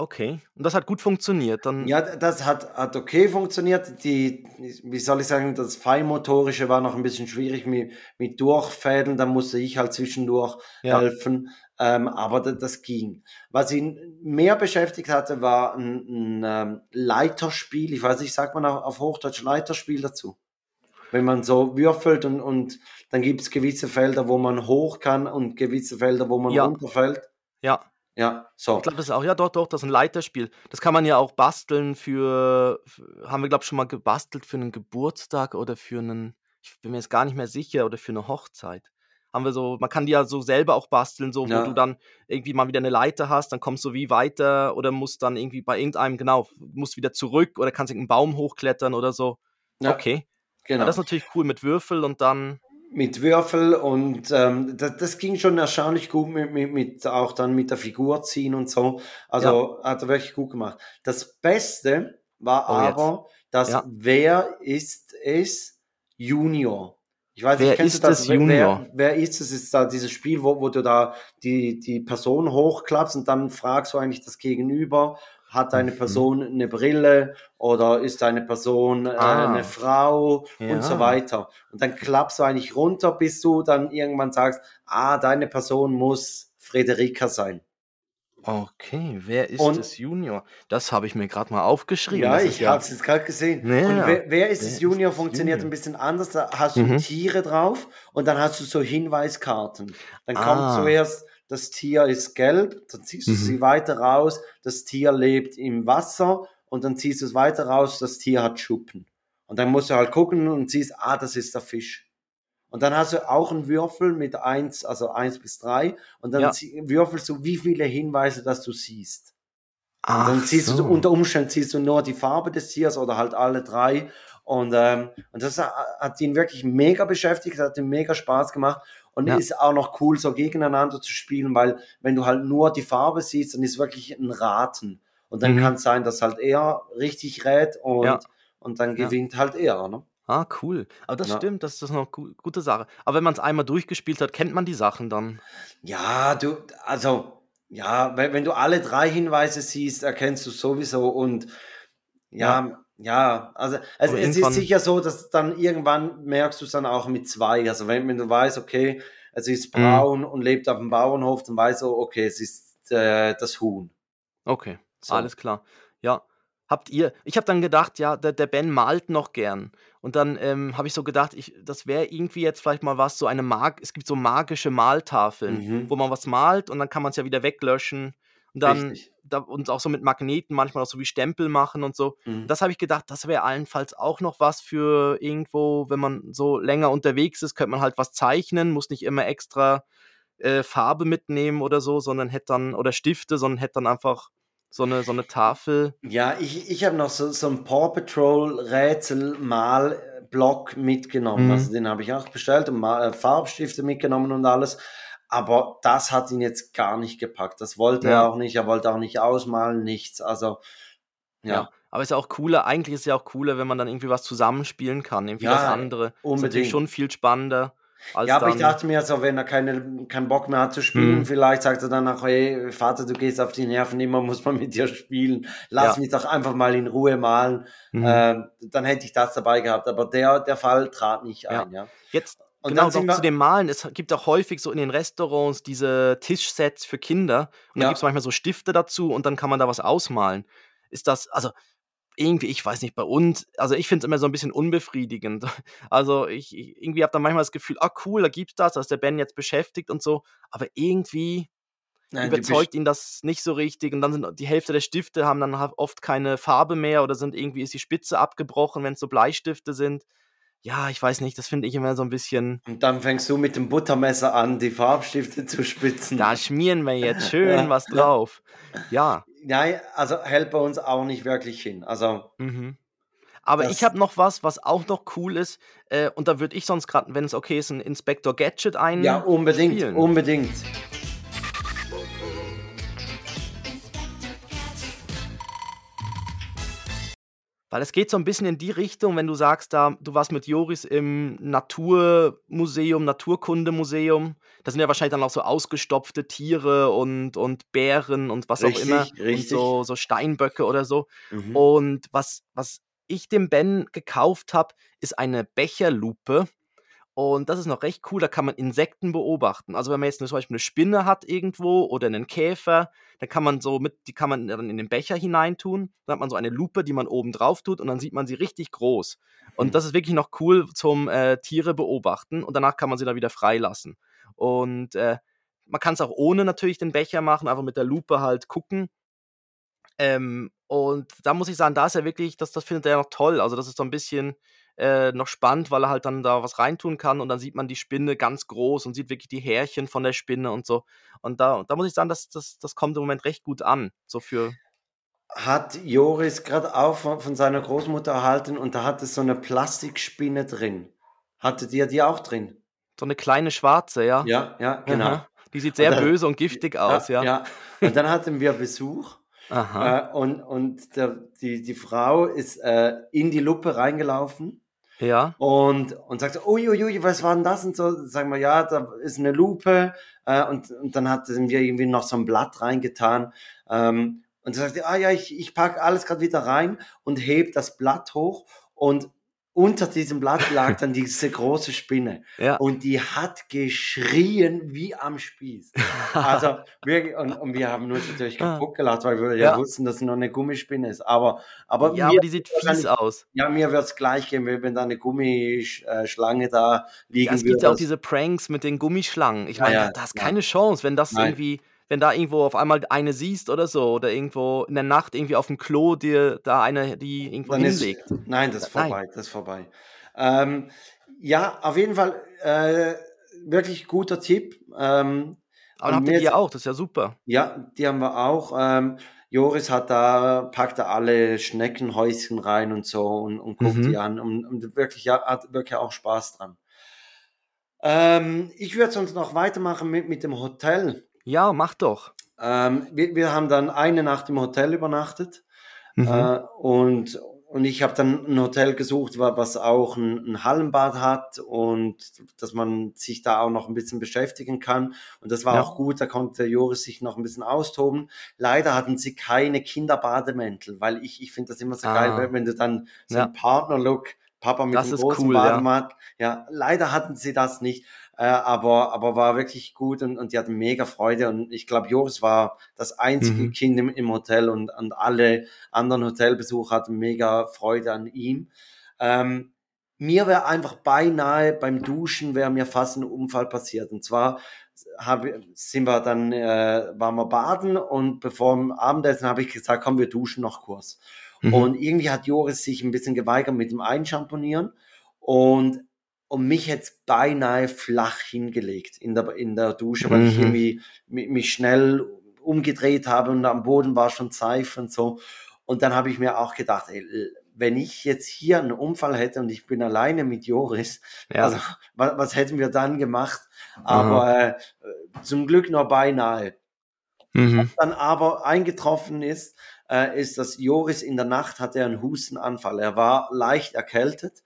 Okay. Und das hat gut funktioniert. Dann, Ja, das hat, hat okay funktioniert. Die, wie soll ich sagen, das Feinmotorische war noch ein bisschen schwierig mit, mit Durchfädeln. Da musste ich halt zwischendurch Ja. helfen. Ähm, aber das, das ging. Was ihn mehr beschäftigt hatte, war ein, ein ähm, Leiterspiel. Ich weiß nicht, sagt man auf, auf Hochdeutsch Leiterspiel dazu? Wenn man so würfelt und, und dann gibt es gewisse Felder, wo man hoch kann und gewisse Felder, wo man Ja. runterfällt. ja. Ja, so. Ich glaube, das ist auch, ja doch, doch, das ist ein Leiterspiel. Das kann man ja auch basteln für, haben wir, glaube ich, schon mal gebastelt für einen Geburtstag oder für einen, ich bin mir jetzt gar nicht mehr sicher, oder für eine Hochzeit. Haben wir so, man kann die ja so selber auch basteln, so, wo Ja. du dann irgendwie mal wieder eine Leiter hast, dann kommst du wie weiter oder musst dann irgendwie bei irgendeinem, genau, musst wieder zurück oder kannst irgendeinen Baum hochklettern oder so. Ja, Okay. genau. Ja, das ist natürlich cool mit Würfel und dann, mit Würfel und ähm, das, das ging schon erstaunlich gut mit, mit, mit auch dann mit der Figur ziehen und so. Also hat er wirklich gut gemacht. Das Beste war Oh, jetzt. aber, dass Ja. wer ist es Junior? Ich weiß Wer nicht, kennst ist du das? Wer- Junior? Wer, wer ist es? Ist da dieses Spiel, wo, wo du da die, die Person hochklappst und dann fragst du eigentlich das Gegenüber, hat eine Mhm. Person eine Brille oder ist eine Person äh, Ah. eine Frau und so Ja. weiter. Und dann klappst du eigentlich runter, bis du dann irgendwann sagst, ah, deine Person muss Frederika sein. okay, wer ist Und- es Junior? Das habe ich mir gerade mal aufgeschrieben. Ja, das ist ich habe es jetzt gerade gesehen. Ja. Und wer, wer ist ist Junior es funktioniert Junior? ein bisschen anders. Da hast du Mhm. Tiere drauf und dann hast du so Hinweiskarten. Dann kommt Ah. zuerst, das Tier ist gelb, dann ziehst du Mhm. sie weiter raus, das Tier lebt im Wasser und dann ziehst du es weiter raus, das Tier hat Schuppen. Und dann musst du halt gucken und siehst, ah, das ist der Fisch. Und dann hast du auch einen Würfel mit eins, also eins bis drei und dann Ja. würfelst du, wie viele Hinweise, dass du siehst. Und dann ziehst so. du unter Umständen ziehst du nur die Farbe des Tiers oder halt alle drei. Und, ähm, und das hat ihn wirklich mega beschäftigt, hat ihm mega Spaß gemacht. Und Ja. ist auch noch cool, so gegeneinander zu spielen, weil wenn du halt nur die Farbe siehst, dann ist wirklich ein Raten. Und dann Mhm. kann es sein, dass halt er richtig rät und, Ja. und dann Ja. gewinnt halt er. Ne? Ah, cool. Aber das Ja. stimmt, das ist eine gu gute Sache. Aber wenn man es einmal durchgespielt hat, kennt man die Sachen dann. Ja, du, also ja, wenn, wenn du alle drei Hinweise siehst, erkennst du sowieso und ja, ja, ja also, also es ist sicher so, dass dann irgendwann merkst du es dann auch mit zwei. Also wenn, wenn du weißt, okay, es ist mhm. braun mhm. und lebt auf dem Bauernhof, dann weißt du, okay, es ist äh, das Huhn. Okay, so. alles klar. Ja, habt ihr, ich habe dann gedacht, ja, der, der Ben malt noch gern. Und dann ähm, habe ich so gedacht, ich, das wäre irgendwie jetzt vielleicht mal was, so eine Mag, es gibt so magische Maltafeln, mhm. wo man was malt und dann kann man es ja wieder weglöschen. Und dann da, und auch so mit Magneten manchmal auch so wie Stempel machen und so. Mhm. Das habe ich gedacht, das wäre allenfalls auch noch was für irgendwo, wenn man so länger unterwegs ist, könnte man halt was zeichnen, muss nicht immer extra äh, Farbe mitnehmen oder so, sondern hätte dann, oder Stifte, sondern hätte dann einfach so eine, so eine Tafel. Ja, ich, ich habe noch so, so ein Paw Patrol Rätsel mal Block mitgenommen. Mhm. Also den habe ich auch bestellt und mal, äh, Farbstifte mitgenommen und alles. Aber das hat ihn jetzt gar nicht gepackt. Das wollte ja. er auch nicht. Er wollte auch nicht ausmalen, nichts. Also, ja. ja. Aber ist ja auch cooler, eigentlich ist es ja auch cooler, wenn man dann irgendwie was zusammenspielen kann, irgendwie ja, das andere. Unbedingt. Ist natürlich schon viel spannender ja, aber ich dachte mir so, wenn er keine, keinen Bock mehr hat zu spielen, mhm. vielleicht sagt er dann auch, hey, Vater, du gehst auf die Nerven, immer muss man mit dir spielen, lass ja. mich doch einfach mal in Ruhe malen. Mhm. Ähm, dann hätte ich das dabei gehabt, aber der, der Fall trat nicht ein. Ja. Jetzt und genau, dann zu dem Malen. Es gibt auch häufig so in den Restaurants diese Tischsets für Kinder. Und ja. da gibt es manchmal so Stifte dazu und dann kann man da was ausmalen. Ist das, also irgendwie, ich weiß nicht, bei uns, also ich finde es immer so ein bisschen unbefriedigend. Also ich, ich irgendwie habe da manchmal das Gefühl, ah cool, da gibt's das, dass der Ben jetzt beschäftigt und so, aber irgendwie Nein, überzeugt ihn das nicht so richtig und dann sind die Hälfte der Stifte haben dann oft keine Farbe mehr oder sind irgendwie ist die Spitze abgebrochen, wenn es so Bleistifte sind. Ja, ich weiß nicht, das finde ich immer so ein bisschen. Und dann fängst du mit dem Buttermesser an, die Farbstifte zu spitzen. Da schmieren wir jetzt schön was drauf. Ja. Nein, also hält bei uns auch nicht wirklich hin. Also. Mhm. Aber ich habe noch was, was auch noch cool ist. Äh, und da würde ich sonst gerade, wenn es okay ist, ein Inspector Gadget ein. Ja, unbedingt, spielen. unbedingt. Weil es geht so ein bisschen in die Richtung, wenn du sagst, da, du warst mit Joris im Naturmuseum, Naturkundemuseum. Da sind ja wahrscheinlich dann auch so ausgestopfte Tiere und, und Bären und was richtig, auch immer. Richtig. Und so, so Steinböcke oder so. Mhm. Und was, was ich dem Ben gekauft habe, ist eine Becherlupe. Und das ist noch recht cool, da kann man Insekten beobachten. Also wenn man jetzt zum Beispiel eine Spinne hat irgendwo oder einen Käfer, dann kann man so mit, die kann man dann in den Becher hineintun. Dann hat man so eine Lupe, die man oben drauf tut und dann sieht man sie richtig groß. Und mhm. das ist wirklich noch cool zum äh, Tiere beobachten und danach kann man sie dann wieder freilassen. Und äh, man kann es auch ohne natürlich den Becher machen, einfach mit der Lupe halt gucken. Ähm, und da muss ich sagen, da ist er wirklich, das, das findet er noch toll. Also das ist so ein bisschen, äh, noch spannend, weil er halt dann da was reintun kann und dann sieht man die Spinne ganz groß und sieht wirklich die Härchen von der Spinne und so. Und da, da muss ich sagen, das, das, das kommt im Moment recht gut an. So für. Hat Joris gerade auch von, von, seiner Großmutter erhalten und da hat es so eine Plastikspinne drin. Hattet ihr die auch drin? So eine kleine schwarze, ja. Ja, ja, genau. Die sieht sehr dann, böse und giftig aus, ja. ja. Und dann hatten wir Besuch. Aha. Äh, und und der, die, die Frau ist äh, in die Lupe reingelaufen ja. Und, und sagt, uiuiui, was war denn das? Und so, sagen wir, ja, da ist eine Lupe. Äh, und, und dann hatten wir irgendwie noch so ein Blatt reingetan. Ähm, und sie sagt, ah ja, ich, ich packe alles gerade wieder rein und heb das Blatt hoch. Und unter diesem Blatt lag dann diese große Spinne. Ja. Und die hat geschrien wie am Spieß. Also wirklich, und, und wir haben uns natürlich ah. kaputt gelacht, weil wir ja, ja wussten, dass es noch eine Gummispinne ist. Aber, aber, ja, mir, aber die sieht fies aus. Ja, mir wird es gleich gehen, wenn da eine Gummischlange da liegen ja, es gibt ja auch diese Pranks mit den Gummischlangen. Ich meine, ja, da ist keine Chance, wenn das Nein. irgendwie wenn da irgendwo auf einmal eine siehst oder so oder irgendwo in der Nacht irgendwie auf dem Klo dir da eine die irgendwo Dann hinlegt. Ist, nein, das ist vorbei, nein. das ist vorbei. Ähm, ja, auf jeden Fall äh, wirklich guter Tipp. Ähm, Aber habt ihr die auch, das ist ja super. Ja, die haben wir auch. Ähm, Joris hat da, packt da alle Schneckenhäuschen rein und so und, und guckt mhm. die an und, und wirklich, ja, hat wirklich auch Spaß dran. Ähm, ich würde sonst noch weitermachen mit, mit dem Hotel. Ja, mach doch. Ähm, wir, wir, haben dann eine Nacht im Hotel übernachtet mhm. äh, und, und ich habe dann ein Hotel gesucht, was auch ein, ein, Hallenbad hat und dass man sich da auch noch ein bisschen beschäftigen kann. Und das war ja. auch gut, da konnte Joris sich noch ein bisschen austoben. Leider hatten sie keine Kinderbademäntel, weil ich, ich finde das immer so ah. geil, wenn du dann so ja. einen Partner-Look Papa mit das dem großen cool, Bademantel. Ja. ja. leider hatten sie das nicht, äh, aber, aber war wirklich gut und, und die hatten mega Freude. Und ich glaube, Joris war das einzige mhm. Kind im, im Hotel und, und alle anderen Hotelbesucher hatten mega Freude an ihm. Ähm, mir wäre einfach beinahe beim Duschen wäre mir fast ein Unfall passiert. Und zwar hab, sind wir dann, äh, waren wir baden und bevor dem Abendessen habe ich gesagt, komm, wir duschen noch kurz. Mhm. Und irgendwie hat Joris sich ein bisschen geweigert mit dem Einschamponieren und, und mich jetzt beinahe flach hingelegt in der, in der Dusche, weil mhm. ich irgendwie mich schnell umgedreht habe und am Boden war schon Seife und so. Und dann habe ich mir auch gedacht, ey, wenn ich jetzt hier einen Unfall hätte und ich bin alleine mit Joris, ja. also was, was, hätten wir dann gemacht? Aber äh, zum Glück nur beinahe. Mhm. Was dann aber eingetroffen ist, äh, ist, dass Joris in der Nacht hatte einen Hustenanfall. Er war leicht erkältet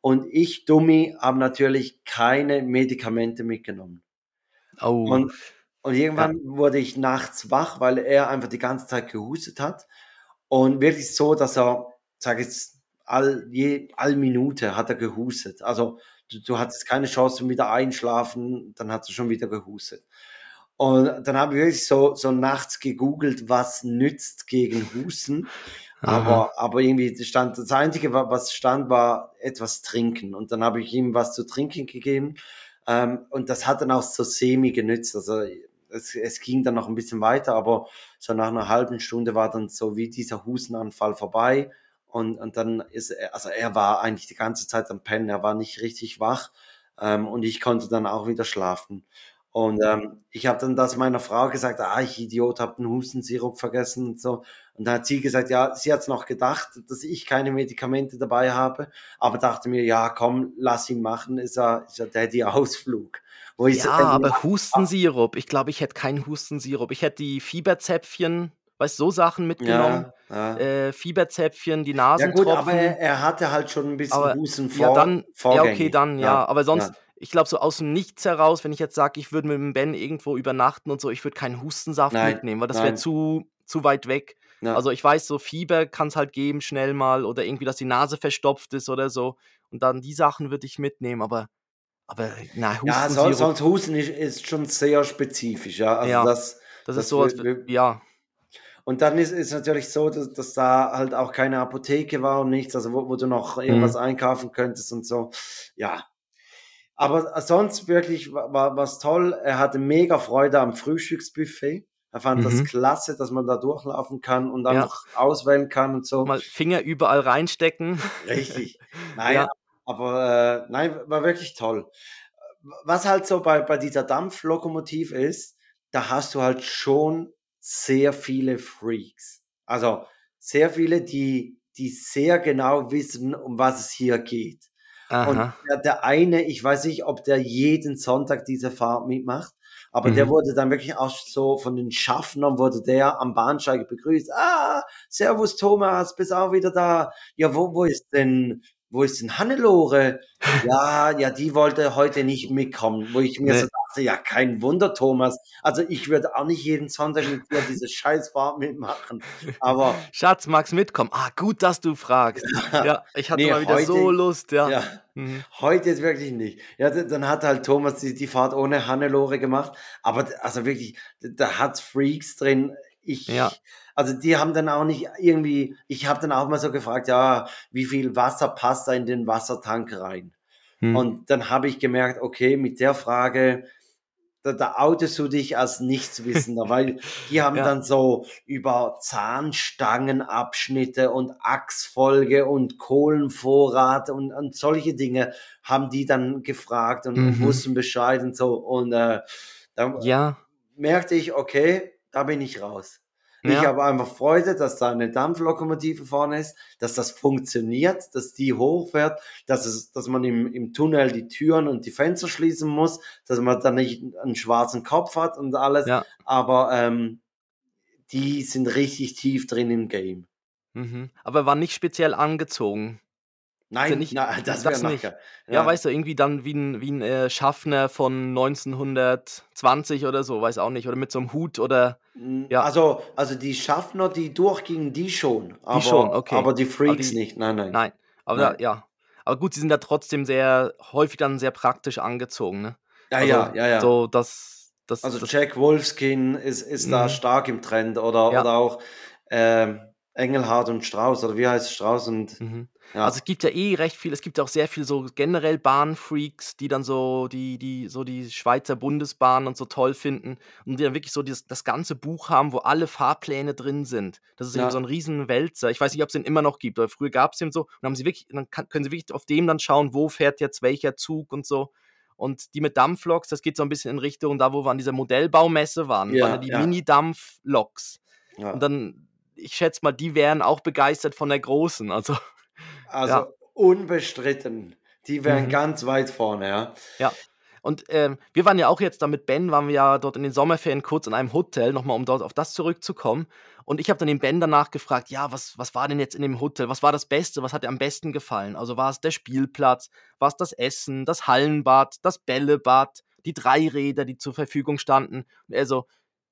und ich, Dummi, habe natürlich keine Medikamente mitgenommen. Oh. Und, und irgendwann ja. wurde ich nachts wach, weil er einfach die ganze Zeit gehustet hat. Und wirklich so, dass er, sag ich jetzt, all, je, all Minute hat er gehustet. Also du, du hattest keine Chance zum wieder einschlafen, dann hat er schon wieder gehustet. Und dann habe ich wirklich so, so nachts gegoogelt, was nützt gegen Husten. Aber, aber irgendwie stand, das Einzige, was stand, war etwas trinken. Und dann habe ich ihm was zu trinken gegeben. Ähm, und das hat dann auch so semi genützt. Also es, es ging dann noch ein bisschen weiter, aber so nach einer halben Stunde war dann so wie dieser Hustenanfall vorbei. Und, und dann ist er, also er war eigentlich die ganze Zeit am Pennen, er war nicht richtig wach. Ähm, und ich konnte dann auch wieder schlafen. Und ähm, ich habe dann das meiner Frau gesagt, ah, ich Idiot, habe den Hustensirup vergessen und so. Und dann hat sie gesagt, ja, sie hat noch gedacht, dass ich keine Medikamente dabei habe, aber dachte mir, ja, komm, lass ihn machen, ist ja, ist ja Daddy-Ausflug. ja, so, aber Hustensirup, ich glaube, ich hätte keinen Hustensirup. Ich hätte die Fieberzäpfchen, weißt so Sachen mitgenommen. Ja, ja. Äh, Fieberzäpfchen, die Nasentropfen. Ja gut, aber er, er, hatte halt schon ein bisschen aber, Husten vor, ja, dann, Ja, okay, dann, ja. Aber sonst ich glaube, so aus dem Nichts heraus, wenn ich jetzt sage, ich würde mit dem Ben irgendwo übernachten und so, ich würde keinen Hustensaft nein, mitnehmen, weil das wäre zu, zu weit weg. Ja. Also ich weiß, so Fieber kann es halt geben, schnell mal, oder irgendwie, dass die Nase verstopft ist oder so. Und dann die Sachen würde ich mitnehmen, aber, aber na, Husten. Ja, sonst, sonst Husten ist, ist, schon sehr spezifisch, ja. Also ja, das, das, das ist so, als, ja. Und dann ist es natürlich so, dass, dass, da halt auch keine Apotheke war und nichts, also wo, wo du noch irgendwas mhm. einkaufen könntest und so. Ja, aber sonst wirklich war was toll. Er hatte mega Freude am Frühstücksbuffet. Er fand mhm. das klasse, dass man da durchlaufen kann und einfach ja. auswählen kann und so. Mal Finger überall reinstecken. Richtig. Nein, ja. aber äh, nein, war wirklich toll. Was halt so bei, bei dieser Dampflokomotive ist, da hast du halt schon sehr viele Freaks. Also sehr viele, die, die sehr genau wissen, um was es hier geht. Aha. Und der, der, eine, ich weiß nicht, ob der jeden Sonntag diese Fahrt mitmacht, aber mhm. der wurde dann wirklich auch so von den Schaffnern wurde der am Bahnsteig begrüßt. Ah, Servus Thomas, bist auch wieder da. Ja, wo, wo ist denn wo ist denn Hannelore? Ja, ja, die wollte heute nicht mitkommen, wo ich mir nee. so dachte, ja, kein Wunder, Thomas. Also ich würde auch nicht jeden Sonntag mit dir diese Scheißfahrt mitmachen. Aber Schatz, magst mitkommen? Ah, gut, dass du fragst. Ja, ich hatte nee, mal wieder heute, so Lust, ja. ja mhm. Heute jetzt wirklich nicht. Ja, dann hat halt Thomas die, die Fahrt ohne Hannelore gemacht. Aber also wirklich, da hat Freaks drin. Ich, ja. Also die haben dann auch nicht irgendwie, ich habe dann auch mal so gefragt, ja, wie viel Wasser passt da in den Wassertank rein? Hm. Und dann habe ich gemerkt, okay, mit der Frage, da, da outest du dich als Nichtswissender, weil die haben ja. dann so über Zahnstangenabschnitte und Achsfolge und Kohlenvorrat und, und solche Dinge haben die dann gefragt und, mhm. wussten Bescheid und so. Und äh, da ja. merkte ich, okay, da bin ich raus. Ja. Ich habe einfach Freude, dass da eine Dampflokomotive vorne ist, dass das funktioniert, dass die hochfährt, dass, es, dass man im, im Tunnel die Türen und die Fenster schließen muss, dass man da nicht einen schwarzen Kopf hat und alles. Ja. Aber ähm, die sind richtig tief drin im Game. Mhm. Aber war nicht speziell angezogen. Nein, nicht, na, das das nicht. nachher. Ja, weißt du, irgendwie dann wie ein, wie ein äh, Schaffner von 1920 oder so, weiß auch nicht. Oder mit so einem Hut oder. Ja. Also, also die Schaffner, die durchgingen, die schon. Aber, schon, okay. Aber die Aber Freaks die- nicht. Nein, nein. Nein. Aber Nein. Da, ja. Aber gut, sie sind ja trotzdem sehr, häufig dann sehr praktisch angezogen, ne? Ja, Also, ja, ja, ja. So, das. das, also das Jack Wolfskin ist, ist da Mhm. stark im Trend. Oder, Ja. oder auch ähm, Engelhardt und Strauß. Oder wie heißt Strauß und. Mhm. Ja. Also es gibt ja eh recht viel, es gibt auch sehr viel so generell Bahnfreaks, die dann so die, die, so die Schweizer Bundesbahn und so toll finden und die dann wirklich so dieses, das ganze Buch haben, wo alle Fahrpläne drin sind. Das ist Ja. eben so ein riesen Wälzer. Ich weiß nicht, ob es den immer noch gibt, aber früher gab es den so. Und dann haben sie wirklich, dann kann, können sie wirklich auf dem dann schauen, wo fährt jetzt welcher Zug und so. Und die mit Dampfloks, das geht so ein bisschen in Richtung da, wo wir an dieser Modellbaumesse waren, Ja, waren ja die ja. Mini-Dampfloks. ja. Und dann, ich schätze mal, die wären auch begeistert von der großen. Also. Also Ja. unbestritten. Die wären Mhm. ganz weit vorne, ja. Ja. Und ähm, wir waren ja auch jetzt da mit Ben, waren wir ja dort in den Sommerferien kurz in einem Hotel, nochmal um dort auf das zurückzukommen. Und ich habe dann den Ben danach gefragt, ja, was, was war denn jetzt in dem Hotel? Was war das Beste? Was hat dir am besten gefallen? Also war es der Spielplatz, war es das Essen, das Hallenbad, das Bällebad, die drei Räder, die zur Verfügung standen? Und er so,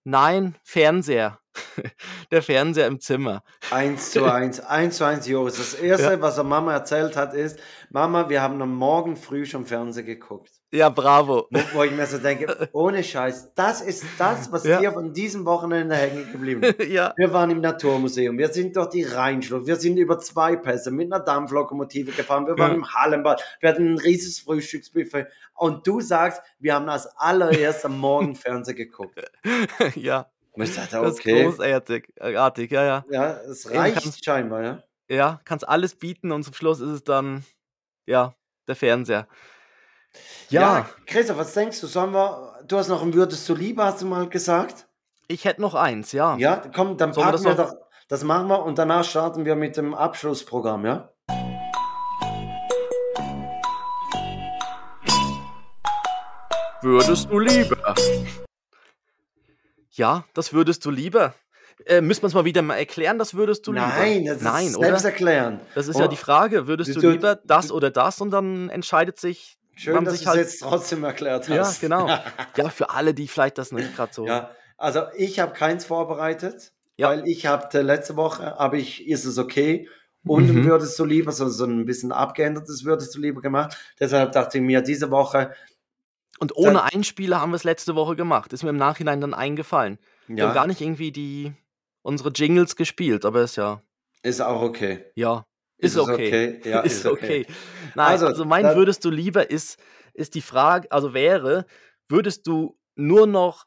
nein, Fernseher. der Fernseher im Zimmer. Eins zu eins, eins zu eins, Joris. Das Erste, Ja. was er Mama erzählt hat, ist, Mama, wir haben am Morgen früh schon Fernsehen geguckt. Ja, bravo. Wo, ich mir so denke, ohne Scheiß, das ist das, was Ja. dir von diesem Wochenende hängen geblieben ist. ja. Wir waren im Naturmuseum, wir sind durch die Rheinschlucht, wir sind über zwei Pässe mit einer Dampflokomotive gefahren, wir waren Ja. im Hallenbad, wir hatten ein riesiges Frühstücksbuffet und du sagst, wir haben als allererst am Morgen Fernsehen geguckt. ja. Und ich dachte, Das ist okay, großartig. artig, ja, ja. ja, es reicht kannst- scheinbar, ja. Ja, kannst alles bieten und zum Schluss ist es dann, ja, der Fernseher. Ja, Christoph, was denkst du? Sollen wir, du hast noch ein Würdest du lieber, hast du mal gesagt? ich hätte noch eins, ja. Ja, komm, dann Sollen wir packen das wir das machen wir und danach starten wir mit dem Abschlussprogramm, ja? Würdest du lieber? Ja, das würdest du lieber. Äh, müssen wir es mal wieder mal erklären, das würdest du Nein, lieber? das Nein, ist oder? selbsterklärend. Das ist Oh, ja die Frage. Würdest du- du du- lieber das oder das und dann entscheidet sich, Schön, dass sich du es halt. jetzt trotzdem erklärt Ja, hast. genau. Ja, für alle, die vielleicht das nicht gerade so. Ja, also ich habe keins vorbereitet, Ja. weil ich habe letzte Woche, habe ich, ist es okay und Mhm. würdest du lieber, so, so ein bisschen abgeändertes würdest du lieber gemacht. Deshalb dachte ich mir, diese Woche, Und ohne Einspieler haben wir es letzte Woche gemacht. Ist mir im Nachhinein dann eingefallen. Wir haben ja, gar nicht irgendwie die unsere Jingles gespielt, aber ist ja, ist auch okay. ja, ist, es okay. Ja, ist okay. Nein, Also, also, mein würdest du lieber ist, ist die Frage, also wäre, würdest du nur noch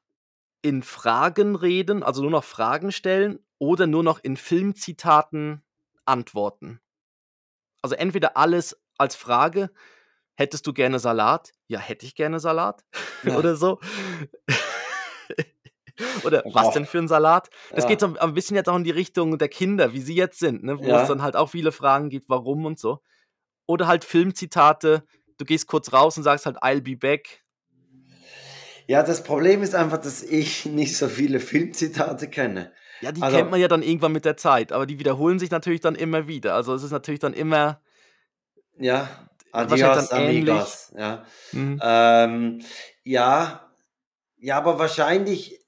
in Fragen reden, also nur noch Fragen stellen oder nur noch in Filmzitaten antworten? Also entweder alles als Frage, hättest du gerne Salat? Ja, hätte ich gerne Salat. Ja. oder so. oder Oh. was denn für ein Salat? Das Ja. geht so ein bisschen jetzt auch in die Richtung der Kinder, wie sie jetzt sind, ne? wo Ja. es dann halt auch viele Fragen gibt, warum und so. Oder halt Filmzitate, du gehst kurz raus und sagst halt, I'll be back. Ja, das Problem ist einfach, dass ich nicht so viele Filmzitate kenne. Ja, die Also- kennt man ja dann irgendwann mit der Zeit, aber die wiederholen sich natürlich dann immer wieder. Also es ist natürlich dann immer. Ja, adios, amigos. Ja. Mhm. Ähm, ja, ja, aber wahrscheinlich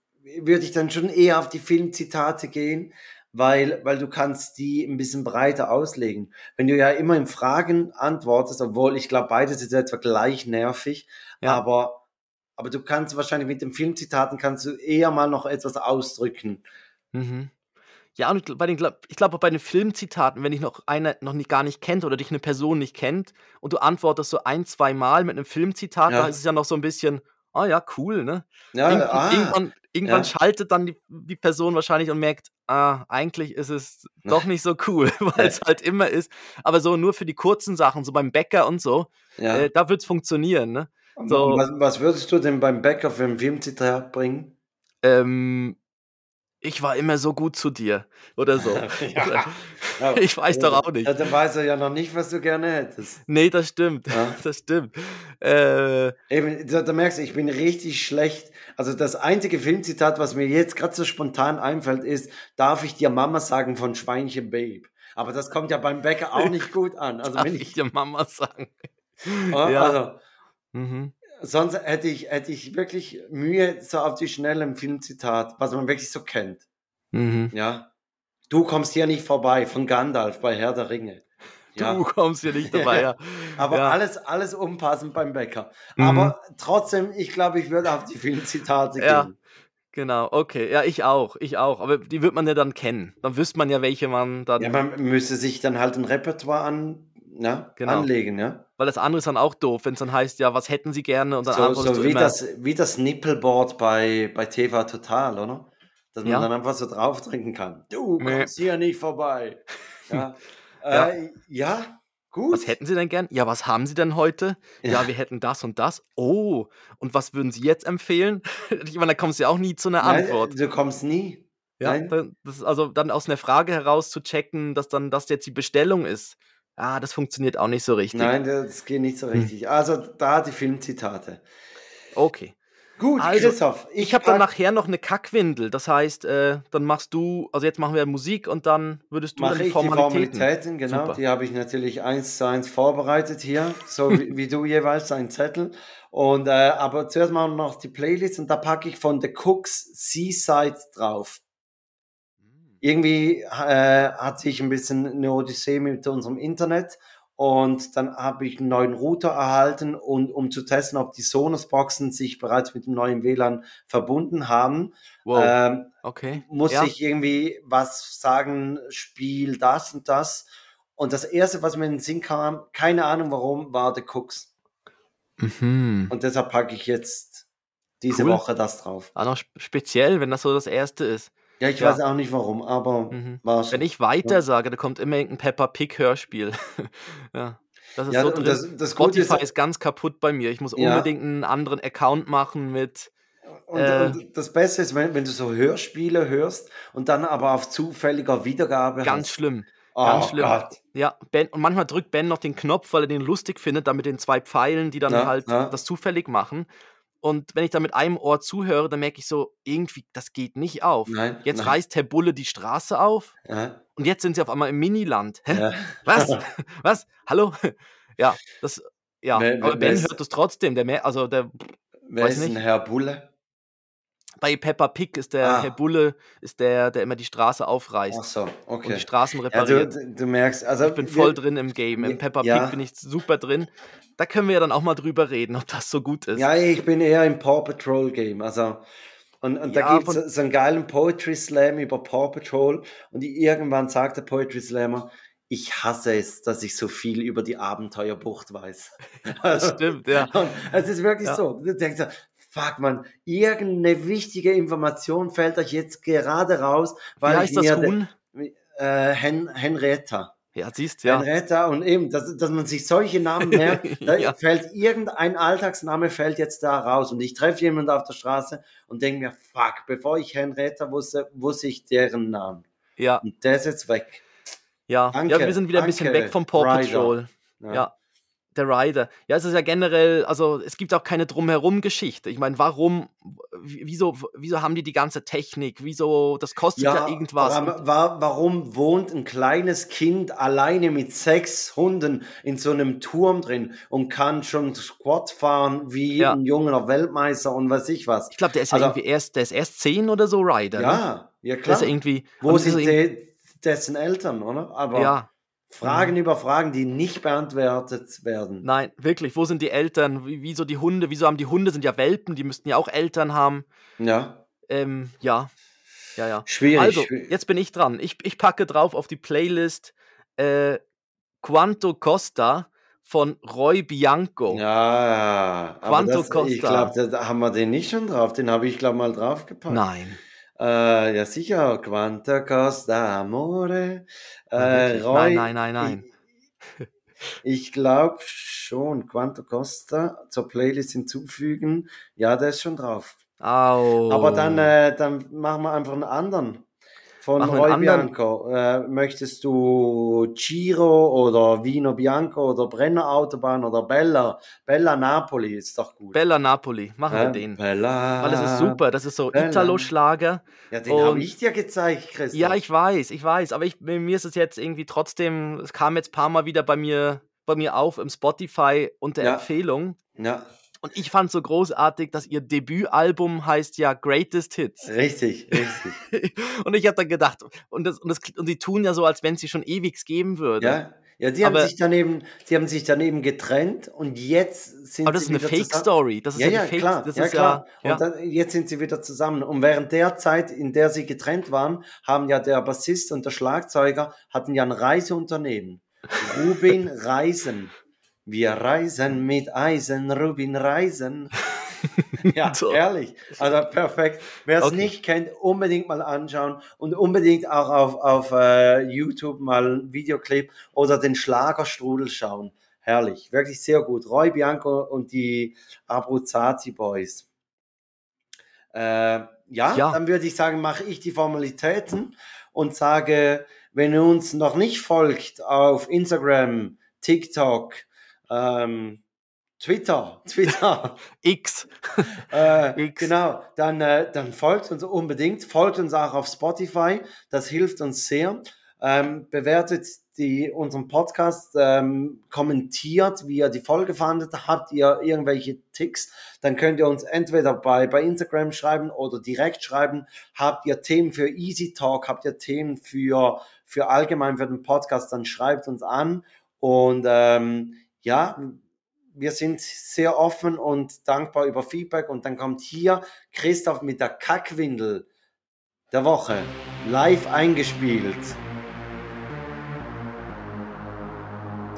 würde ich dann schon eher auf die Filmzitate gehen, weil, weil du kannst die ein bisschen breiter auslegen. Wenn du ja immer in Fragen antwortest, obwohl ich glaube, beides ist etwa gleich nervig, Ja. aber, aber du kannst wahrscheinlich mit den Filmzitaten kannst du eher mal noch etwas ausdrücken. Mhm. Ja, und ich gl- bei den, glaub- ich glaube, bei den Filmzitaten, wenn dich noch einer noch nicht, gar nicht kennt oder dich eine Person nicht kennt und du antwortest so ein, zwei Mal mit einem Filmzitat, Ja. da ist es ja noch so ein bisschen, ah ja, cool, ne? Ja, Irgendwann, ah, irgendwann, irgendwann ja. schaltet dann die, die Person wahrscheinlich und merkt, ah, eigentlich ist es doch nicht so cool, weil Ja. es halt immer ist. Aber so nur für die kurzen Sachen, so beim Bäcker und so, ja. äh, da wird es funktionieren, ne? So- was, was würdest du denn beim Bäcker für ein Filmzitat bringen? Ähm, ich war immer so gut zu dir oder so. Ja. Ja, Ich weiß doch auch nicht. Ja, dann weiß er ja noch nicht, was du gerne hättest. Nee, das stimmt. Ja. Das stimmt. Äh, Eben, da, da merkst du, ich bin richtig schlecht. Also das einzige Filmzitat, was mir jetzt gerade so spontan einfällt, ist, darf ich dir Mama sagen von Schweinchen Babe? Aber das kommt ja beim Bäcker auch nicht gut an. Also Darf wenn ich ich, dir Mama sagen? oh, Ja. also, Mhm. sonst hätte ich, hätte ich wirklich Mühe so auf die Schnelle im Filmzitat, was man wirklich so kennt. Mhm. Ja. Du kommst hier nicht vorbei von Gandalf bei Herr der Ringe. Ja. Du kommst hier nicht dabei. Ja. Aber Ja. alles, alles unpassend beim Bäcker. Mhm. Aber trotzdem, ich glaube, ich würde auf die Filmzitate Ja. gehen. Genau, okay. Ja, ich auch, ich auch. Aber die wird man ja dann kennen. Dann wüsste man ja, welche man dann. Ja, man müsste sich dann halt ein Repertoire an, ja, Genau. anlegen, ja. weil das andere ist dann auch doof, wenn es dann heißt, ja, was hätten sie gerne? Und dann So, antwortest so wie, immer, das, wie das Nippelboard bei, bei TV Total, oder? Dass man Ja. dann einfach so drauf trinken kann. Du Nee. kommst hier nicht vorbei. Ja, Ja. Äh, ja gut. was hätten sie denn gern? Ja, was haben sie denn heute? Ja, Ja. wir hätten das und das. Oh, und was würden sie jetzt empfehlen? ich meine, da kommst du ja auch nie zu einer Nein, Antwort. du kommst nie. Ja, Nein. dann, das ist also dann aus einer Frage heraus zu checken, dass dann das jetzt die Bestellung ist. Ah, das funktioniert auch nicht so richtig. Nein, das geht nicht so Hm. richtig. Also da die Filmzitate. Okay. Gut, Also, Christoph. Ich habe dann nachher noch eine Kackwindel. Das heißt, äh, dann machst du, also jetzt machen wir Musik und dann würdest du dann die ich die Formalitäten. Formalitäten, genau. Super. Die habe ich natürlich eins zu eins vorbereitet hier, so wie, wie du jeweils einen Zettel. Und äh, aber zuerst mal noch die Playlist und da packe ich von The Cooks Seaside drauf. Irgendwie äh, hat sich ein bisschen eine Odyssee mit unserem Internet und dann habe ich einen neuen Router erhalten und um zu testen, ob die Sonos-Boxen sich bereits mit dem neuen WLAN verbunden haben, Wow, ähm, okay. muss ja. ich irgendwie was sagen, Spiel das und das. Und das erste, was mir in den Sinn kam, keine Ahnung warum, war The Cooks. Mhm. Und deshalb packe ich jetzt diese Cool. Woche das drauf. Auch noch sp- speziell, wenn das so das erste ist. Ja, ich Ja. weiß auch nicht warum, aber Mhm. war so. Wenn ich weiter sage, da kommt immer irgendein Peppa Pig Hörspiel. ja. Das ist Ja, so drin. das, das Spotify ist, ist ganz kaputt bei mir. Ich muss Ja. unbedingt einen anderen Account machen mit. und, äh, und das Beste ist, wenn, wenn du so Hörspiele hörst und dann aber auf zufälliger Wiedergabe Ganz hast. schlimm. Oh ganz schlimm. Gott. Ja, Ben, und manchmal drückt Ben noch den Knopf, weil er den lustig findet, da mit den zwei Pfeilen, die dann Ja, halt ja. das zufällig machen. Und wenn ich da mit einem Ohr zuhöre, dann merke ich so, irgendwie, das geht nicht auf. Nein, Jetzt nein. reißt Herr Bulle die Straße auf Ja, und jetzt sind sie auf einmal im Miniland. Ja. Was? Was? Hallo? Ja, das, ja. Wer- wer- aber Ben hört es trotzdem. Der, mehr, also der, Wer ist denn nicht. Herr Bulle? Bei Peppa Pig ist der Ah. Herr Bulle, ist der, der immer die Straße aufreißt Ach so, und okay. die Straßen Ja, repariert. du, du merkst, also ich bin wir- voll drin im Game. Im Ja, Peppa ja. Pig bin ich super drin. Da können wir ja dann auch mal drüber reden, ob das so gut ist. Ja, ich bin eher im Paw Patrol Game. Also, und, und Ja, da gibt es so einen geilen Poetry Slam über Paw Patrol. Und irgendwann sagt der Poetry Slammer, ich hasse es, dass ich so viel über die Abenteuerbucht weiß. Das stimmt, ja. Und es ist wirklich Ja. so. Du denkst so, fuck man, irgendeine wichtige Information fällt euch jetzt gerade raus, Wie weil heißt ich das Huhn? äh, Hen Henrietta. Ja, siehst ja. Henrietta und eben, dass, dass man sich solche Namen merkt, da Ja. fällt irgendein Alltagsname fällt jetzt da raus und ich treffe jemanden auf der Straße und denke mir, fuck, bevor ich Henrietta wusste, wusste ich deren Namen. Ja, Und der ist jetzt weg. ja. Danke, ja, wir sind wieder ein bisschen weg vom Paw. Patrol. Ja. Der Rider. Ja, es ist ja generell, also es gibt auch keine Drumherum-Geschichte. Ich meine, warum, wieso, wieso haben die die ganze Technik? Wieso, das kostet ja, irgendwas. Warum, warum wohnt ein kleines Kind alleine mit sechs Hunden in so einem Turm drin und kann schon Squat fahren wie Ja. ein junger Weltmeister und weiß ich was? Ich glaube, der ist ja Also- irgendwie erst, der ist erst zehn oder so Rider. Ne? Ja, ja Der klar. ist ja irgendwie. Wo ist sind de, dessen Eltern, oder? Aber Ja, Fragen über Fragen, die nicht beantwortet werden. nein, wirklich. Wo sind die Eltern? Wie, wieso die Hunde? Wieso haben die Hunde? Sind ja Welpen, die müssten ja auch Eltern haben. Ja, Ähm, ja. Ja, ja. schwierig. Also, jetzt bin ich dran. Ich, ich packe drauf auf die Playlist äh, Quanto Costa von Roy Bianco. Ja, Quanto das, ich Costa. glaube, da haben wir den nicht schon drauf. Den habe ich, glaube mal draufgepackt. Nein. Äh, ja, sicher. Quanto costa amore? Äh? Roy, Nein, nein, nein, nein. Ich, ich glaube schon. Quanto costa zur Playlist hinzufügen. Ja, der ist schon drauf. Au. Aber dann, äh, dann machen wir einfach einen anderen. Von wir Roy. Bianco. Äh, möchtest du Giro oder Vino Bianco oder Brennerautobahn oder Bella? Bella Napoli ist doch gut. Bella Napoli, machen wir Äh, den. Bella. Weil das ist super, das ist so. Italo-Schlager. Ja, den habe ich dir gezeigt, Christoph. Ja, ich weiß, ich weiß, aber ich, mir ist es jetzt irgendwie trotzdem, es kam jetzt ein paar Mal wieder bei mir, bei mir auf im Spotify unter Ja. Empfehlung. Ja, Und ich fand so großartig, dass ihr Debütalbum heißt ja Greatest Hits. richtig, richtig. und ich habe dann gedacht, und, das, und, das, und die tun ja so, als wenn es sie schon ewig geben würde. Ja, ja die, haben Aber- sich daneben, die haben sich daneben getrennt und jetzt sind Aber das ist sie eine wieder zusammen. Fake-Story. Das ist Ja, ja, Fake, klar, das ja, ist klar. ja. Und dann, jetzt sind sie wieder zusammen. Und während der Zeit, in der sie getrennt waren, haben ja der Bassist und der Schlagzeuger hatten ja ein Reiseunternehmen. Rubin Reisen. Wir reisen mit Eisen, Rubin Reisen. Ja, So. ehrlich. Also perfekt. Wer es Okay. nicht kennt, unbedingt mal anschauen und unbedingt auch auf, auf äh, YouTube mal ein Videoclip oder den Schlagerstrudel schauen. Herrlich, wirklich sehr gut. Roy Bianco und die Abruzzati Boys. Äh, ja, Ja. dann würde ich sagen, mache ich die Formalitäten und sage, wenn ihr uns noch nicht folgt auf Instagram, TikTok, ähm, Twitter, Twitter, X. äh, X. genau, dann, äh, dann folgt uns unbedingt, folgt uns auch auf Spotify, das hilft uns sehr. Ähm, bewertet die, unseren Podcast, ähm, kommentiert, wie ihr die Folge fandet. Habt ihr irgendwelche Ticks, dann könnt ihr uns entweder bei, bei Instagram schreiben oder direkt schreiben. Habt ihr Themen für Easy Talk, habt ihr Themen für, für allgemein für den Podcast, dann schreibt uns an. Und ähm, ja, wir sind sehr offen und dankbar über Feedback. Und dann kommt hier Christoph mit der Kackwindel der Woche live eingespielt.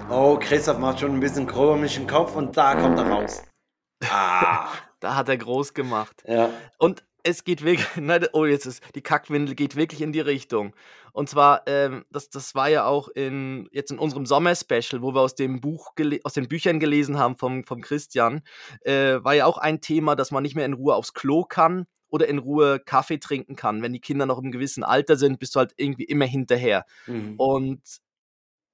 Oh, Christoph macht schon ein bisschen komischen Kopf und da kommt er raus. Ah, Da hat er groß gemacht. ja. Und es geht wirklich, nein, oh, jetzt ist, die Kackwindel geht wirklich in die Richtung. Und zwar, ähm, das, das war ja auch in, jetzt in unserem Sommer-Special, wo wir aus dem Buch, aus den Büchern gelesen haben vom, vom Christian, äh, war ja auch ein Thema, dass man nicht mehr in Ruhe aufs Klo kann oder in Ruhe Kaffee trinken kann. Wenn die Kinder noch im gewissen Alter sind, bist du halt irgendwie immer hinterher. Mhm. Und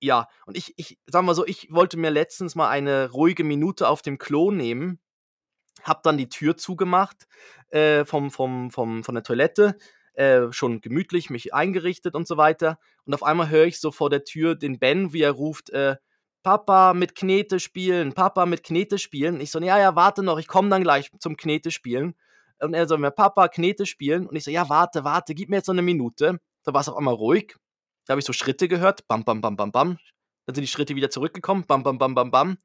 ja, und ich, ich sag mal so, ich wollte mir letztens mal eine ruhige Minute auf dem Klo nehmen, hab dann die Tür zugemacht äh, vom, vom, vom, von der Toilette, äh, schon gemütlich mich eingerichtet und so weiter. Und auf einmal höre ich so vor der Tür den Ben, wie er ruft, äh, Papa mit Knete spielen, Papa mit Knete spielen. Ich so, ja, ja, warte noch, ich komme dann gleich zum Knete spielen. Und er so, mir Papa Knete spielen. Und ich so, ja, warte, warte, gib mir jetzt so eine Minute. Da war es auf einmal ruhig. Da habe ich so Schritte gehört, bam, bam, bam, bam, bam. Dann sind die Schritte wieder zurückgekommen, bam, bam, bam, bam, bam.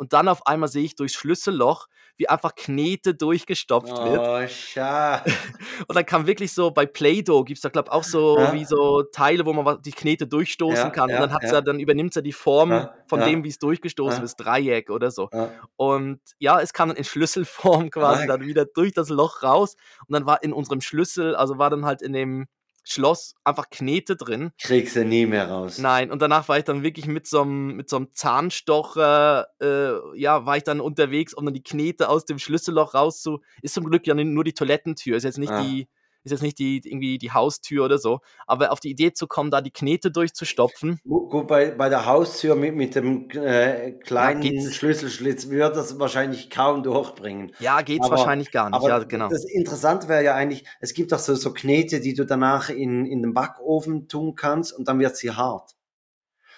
Und dann auf einmal sehe ich durchs Schlüsselloch, wie einfach Knete durchgestopft wird. Oh, schade. Und dann kam wirklich so, bei Play-Doh gibt es da, glaube ich, auch so Ja. wie so Teile, wo man die Knete durchstoßen Ja, kann. ja, und dann, hat's ja. ja, dann übernimmt sie die Form von dem, wie es durchgestoßen ist, Dreieck oder so. Und ja, es kam dann in Schlüsselform quasi Ah. dann wieder durch das Loch raus. Und dann war in unserem Schlüssel, also war dann halt in dem Schloss einfach Knete drin. Kriegst du nie mehr raus. Nein, und danach war ich dann wirklich mit so einem, mit so einem Zahnstocher, äh, ja, war ich dann unterwegs, um dann die Knete aus dem Schlüsselloch rauszu. Ist zum Glück ja nur die Toilettentür, ist jetzt nicht Ah. die, ist jetzt nicht die, irgendwie die Haustür oder so. Aber auf die Idee zu kommen, da die Knete durchzustopfen, Gu- Gut, bei, bei der Haustür mit, mit dem äh, kleinen geht's. Schlüsselschlitz wird das wahrscheinlich kaum durchbringen. ja, geht's Aber- wahrscheinlich gar nicht. Aber Ja, genau. das Interessante wäre ja eigentlich, es gibt auch so, so Knete, die du danach in, in den Backofen tun kannst und dann wird sie hart.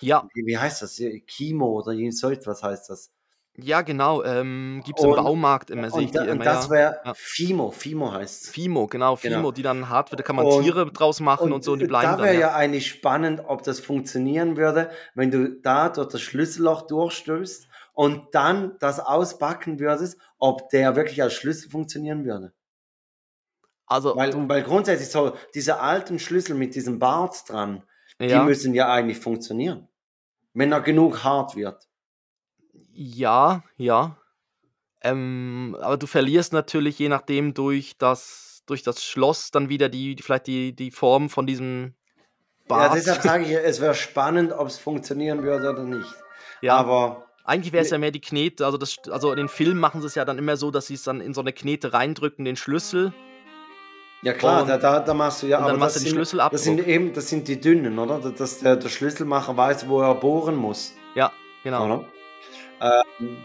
Ja, Wie, wie heißt das? Chemo oder so etwas heißt das. Ja, genau. Ähm, gibt's im Und- Baumarkt immer, sehe ich Und, die da, und immer, das wäre Ja. Fimo, Fimo heißt Fimo, genau, Fimo, Genau. die dann hart wird, da kann man Und- Tiere draus machen und, so, die bleiben da dann. wäre Ja. ja eigentlich spannend, ob das funktionieren würde, wenn du da durch das Schlüsselloch durchstößt und dann das ausbacken würdest, ob der wirklich als Schlüssel funktionieren würde. Also, Weil, weil grundsätzlich so diese alten Schlüssel mit diesem Bart dran, die ja, müssen ja eigentlich funktionieren. Wenn er genug hart wird. Ja, ja. Ähm, aber du verlierst natürlich je nachdem durch das, durch das Schloss dann wieder die, die vielleicht die, die Form von diesem Ja, Bart. deshalb sage ich, es wäre spannend, ob es funktionieren würde oder nicht. Ja, Aber eigentlich wäre es ja mehr die Knete, also, das, also in den Filmen machen sie es ja dann immer so, dass sie es dann in so eine Knete reindrücken, den Schlüssel. Ja klar, Und- da, da, da machst du ja, aber machst das du den sind, Schlüsselabdruck. das sind eben, das sind die dünnen, oder? Dass der, der Schlüsselmacher weiß, wo er bohren muss, Ja, genau. oder? Ähm,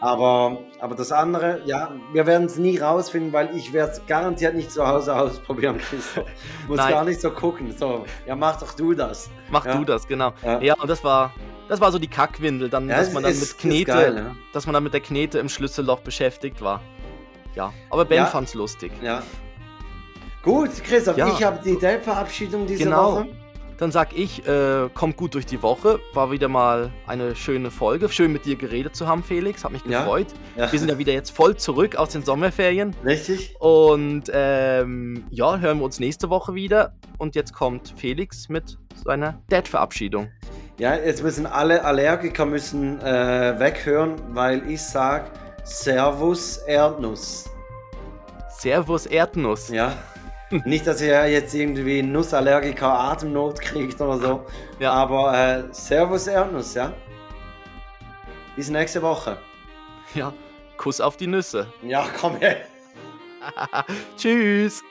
aber, aber das andere, ja, wir werden es nie rausfinden, weil ich werde es garantiert nicht zu Hause ausprobieren, Christoph. Muss Nein. gar nicht so gucken. So, ja, mach doch du das. Mach Ja. du das, genau. Ja. Ja, und das war, das war so die Kackwindel, dann, Ja, dass es man dann ist- mit Knete, geil, ne? dass man dann mit der Knete im Schlüsselloch beschäftigt war. Ja, aber Ben Ja. fand's lustig. Ja. Gut, Christoph, ich habe die Date-Verabschiedung diese Genau. Woche. Dann sag ich, äh, kommt gut durch die Woche. War wieder mal eine schöne Folge. Schön mit dir geredet zu haben, Felix. Hat mich Ja. gefreut. Ja. Wir sind ja wieder jetzt voll zurück aus den Sommerferien. Richtig? Und ähm, ja, hören wir uns nächste Woche wieder. Und jetzt kommt Felix mit seiner Dad-Verabschiedung. Ja, jetzt müssen alle Allergiker müssen äh, weghören, weil ich sag Servus Erdnuss. Servus Erdnuss. Ja. Nicht, dass ihr jetzt irgendwie Nussallergiker Atemnot kriegt oder so. Ja. Aber äh, Servus Erdnuss, ja. Bis nächste Woche. ja. Kuss auf die Nüsse. Ja, komm her. Tschüss.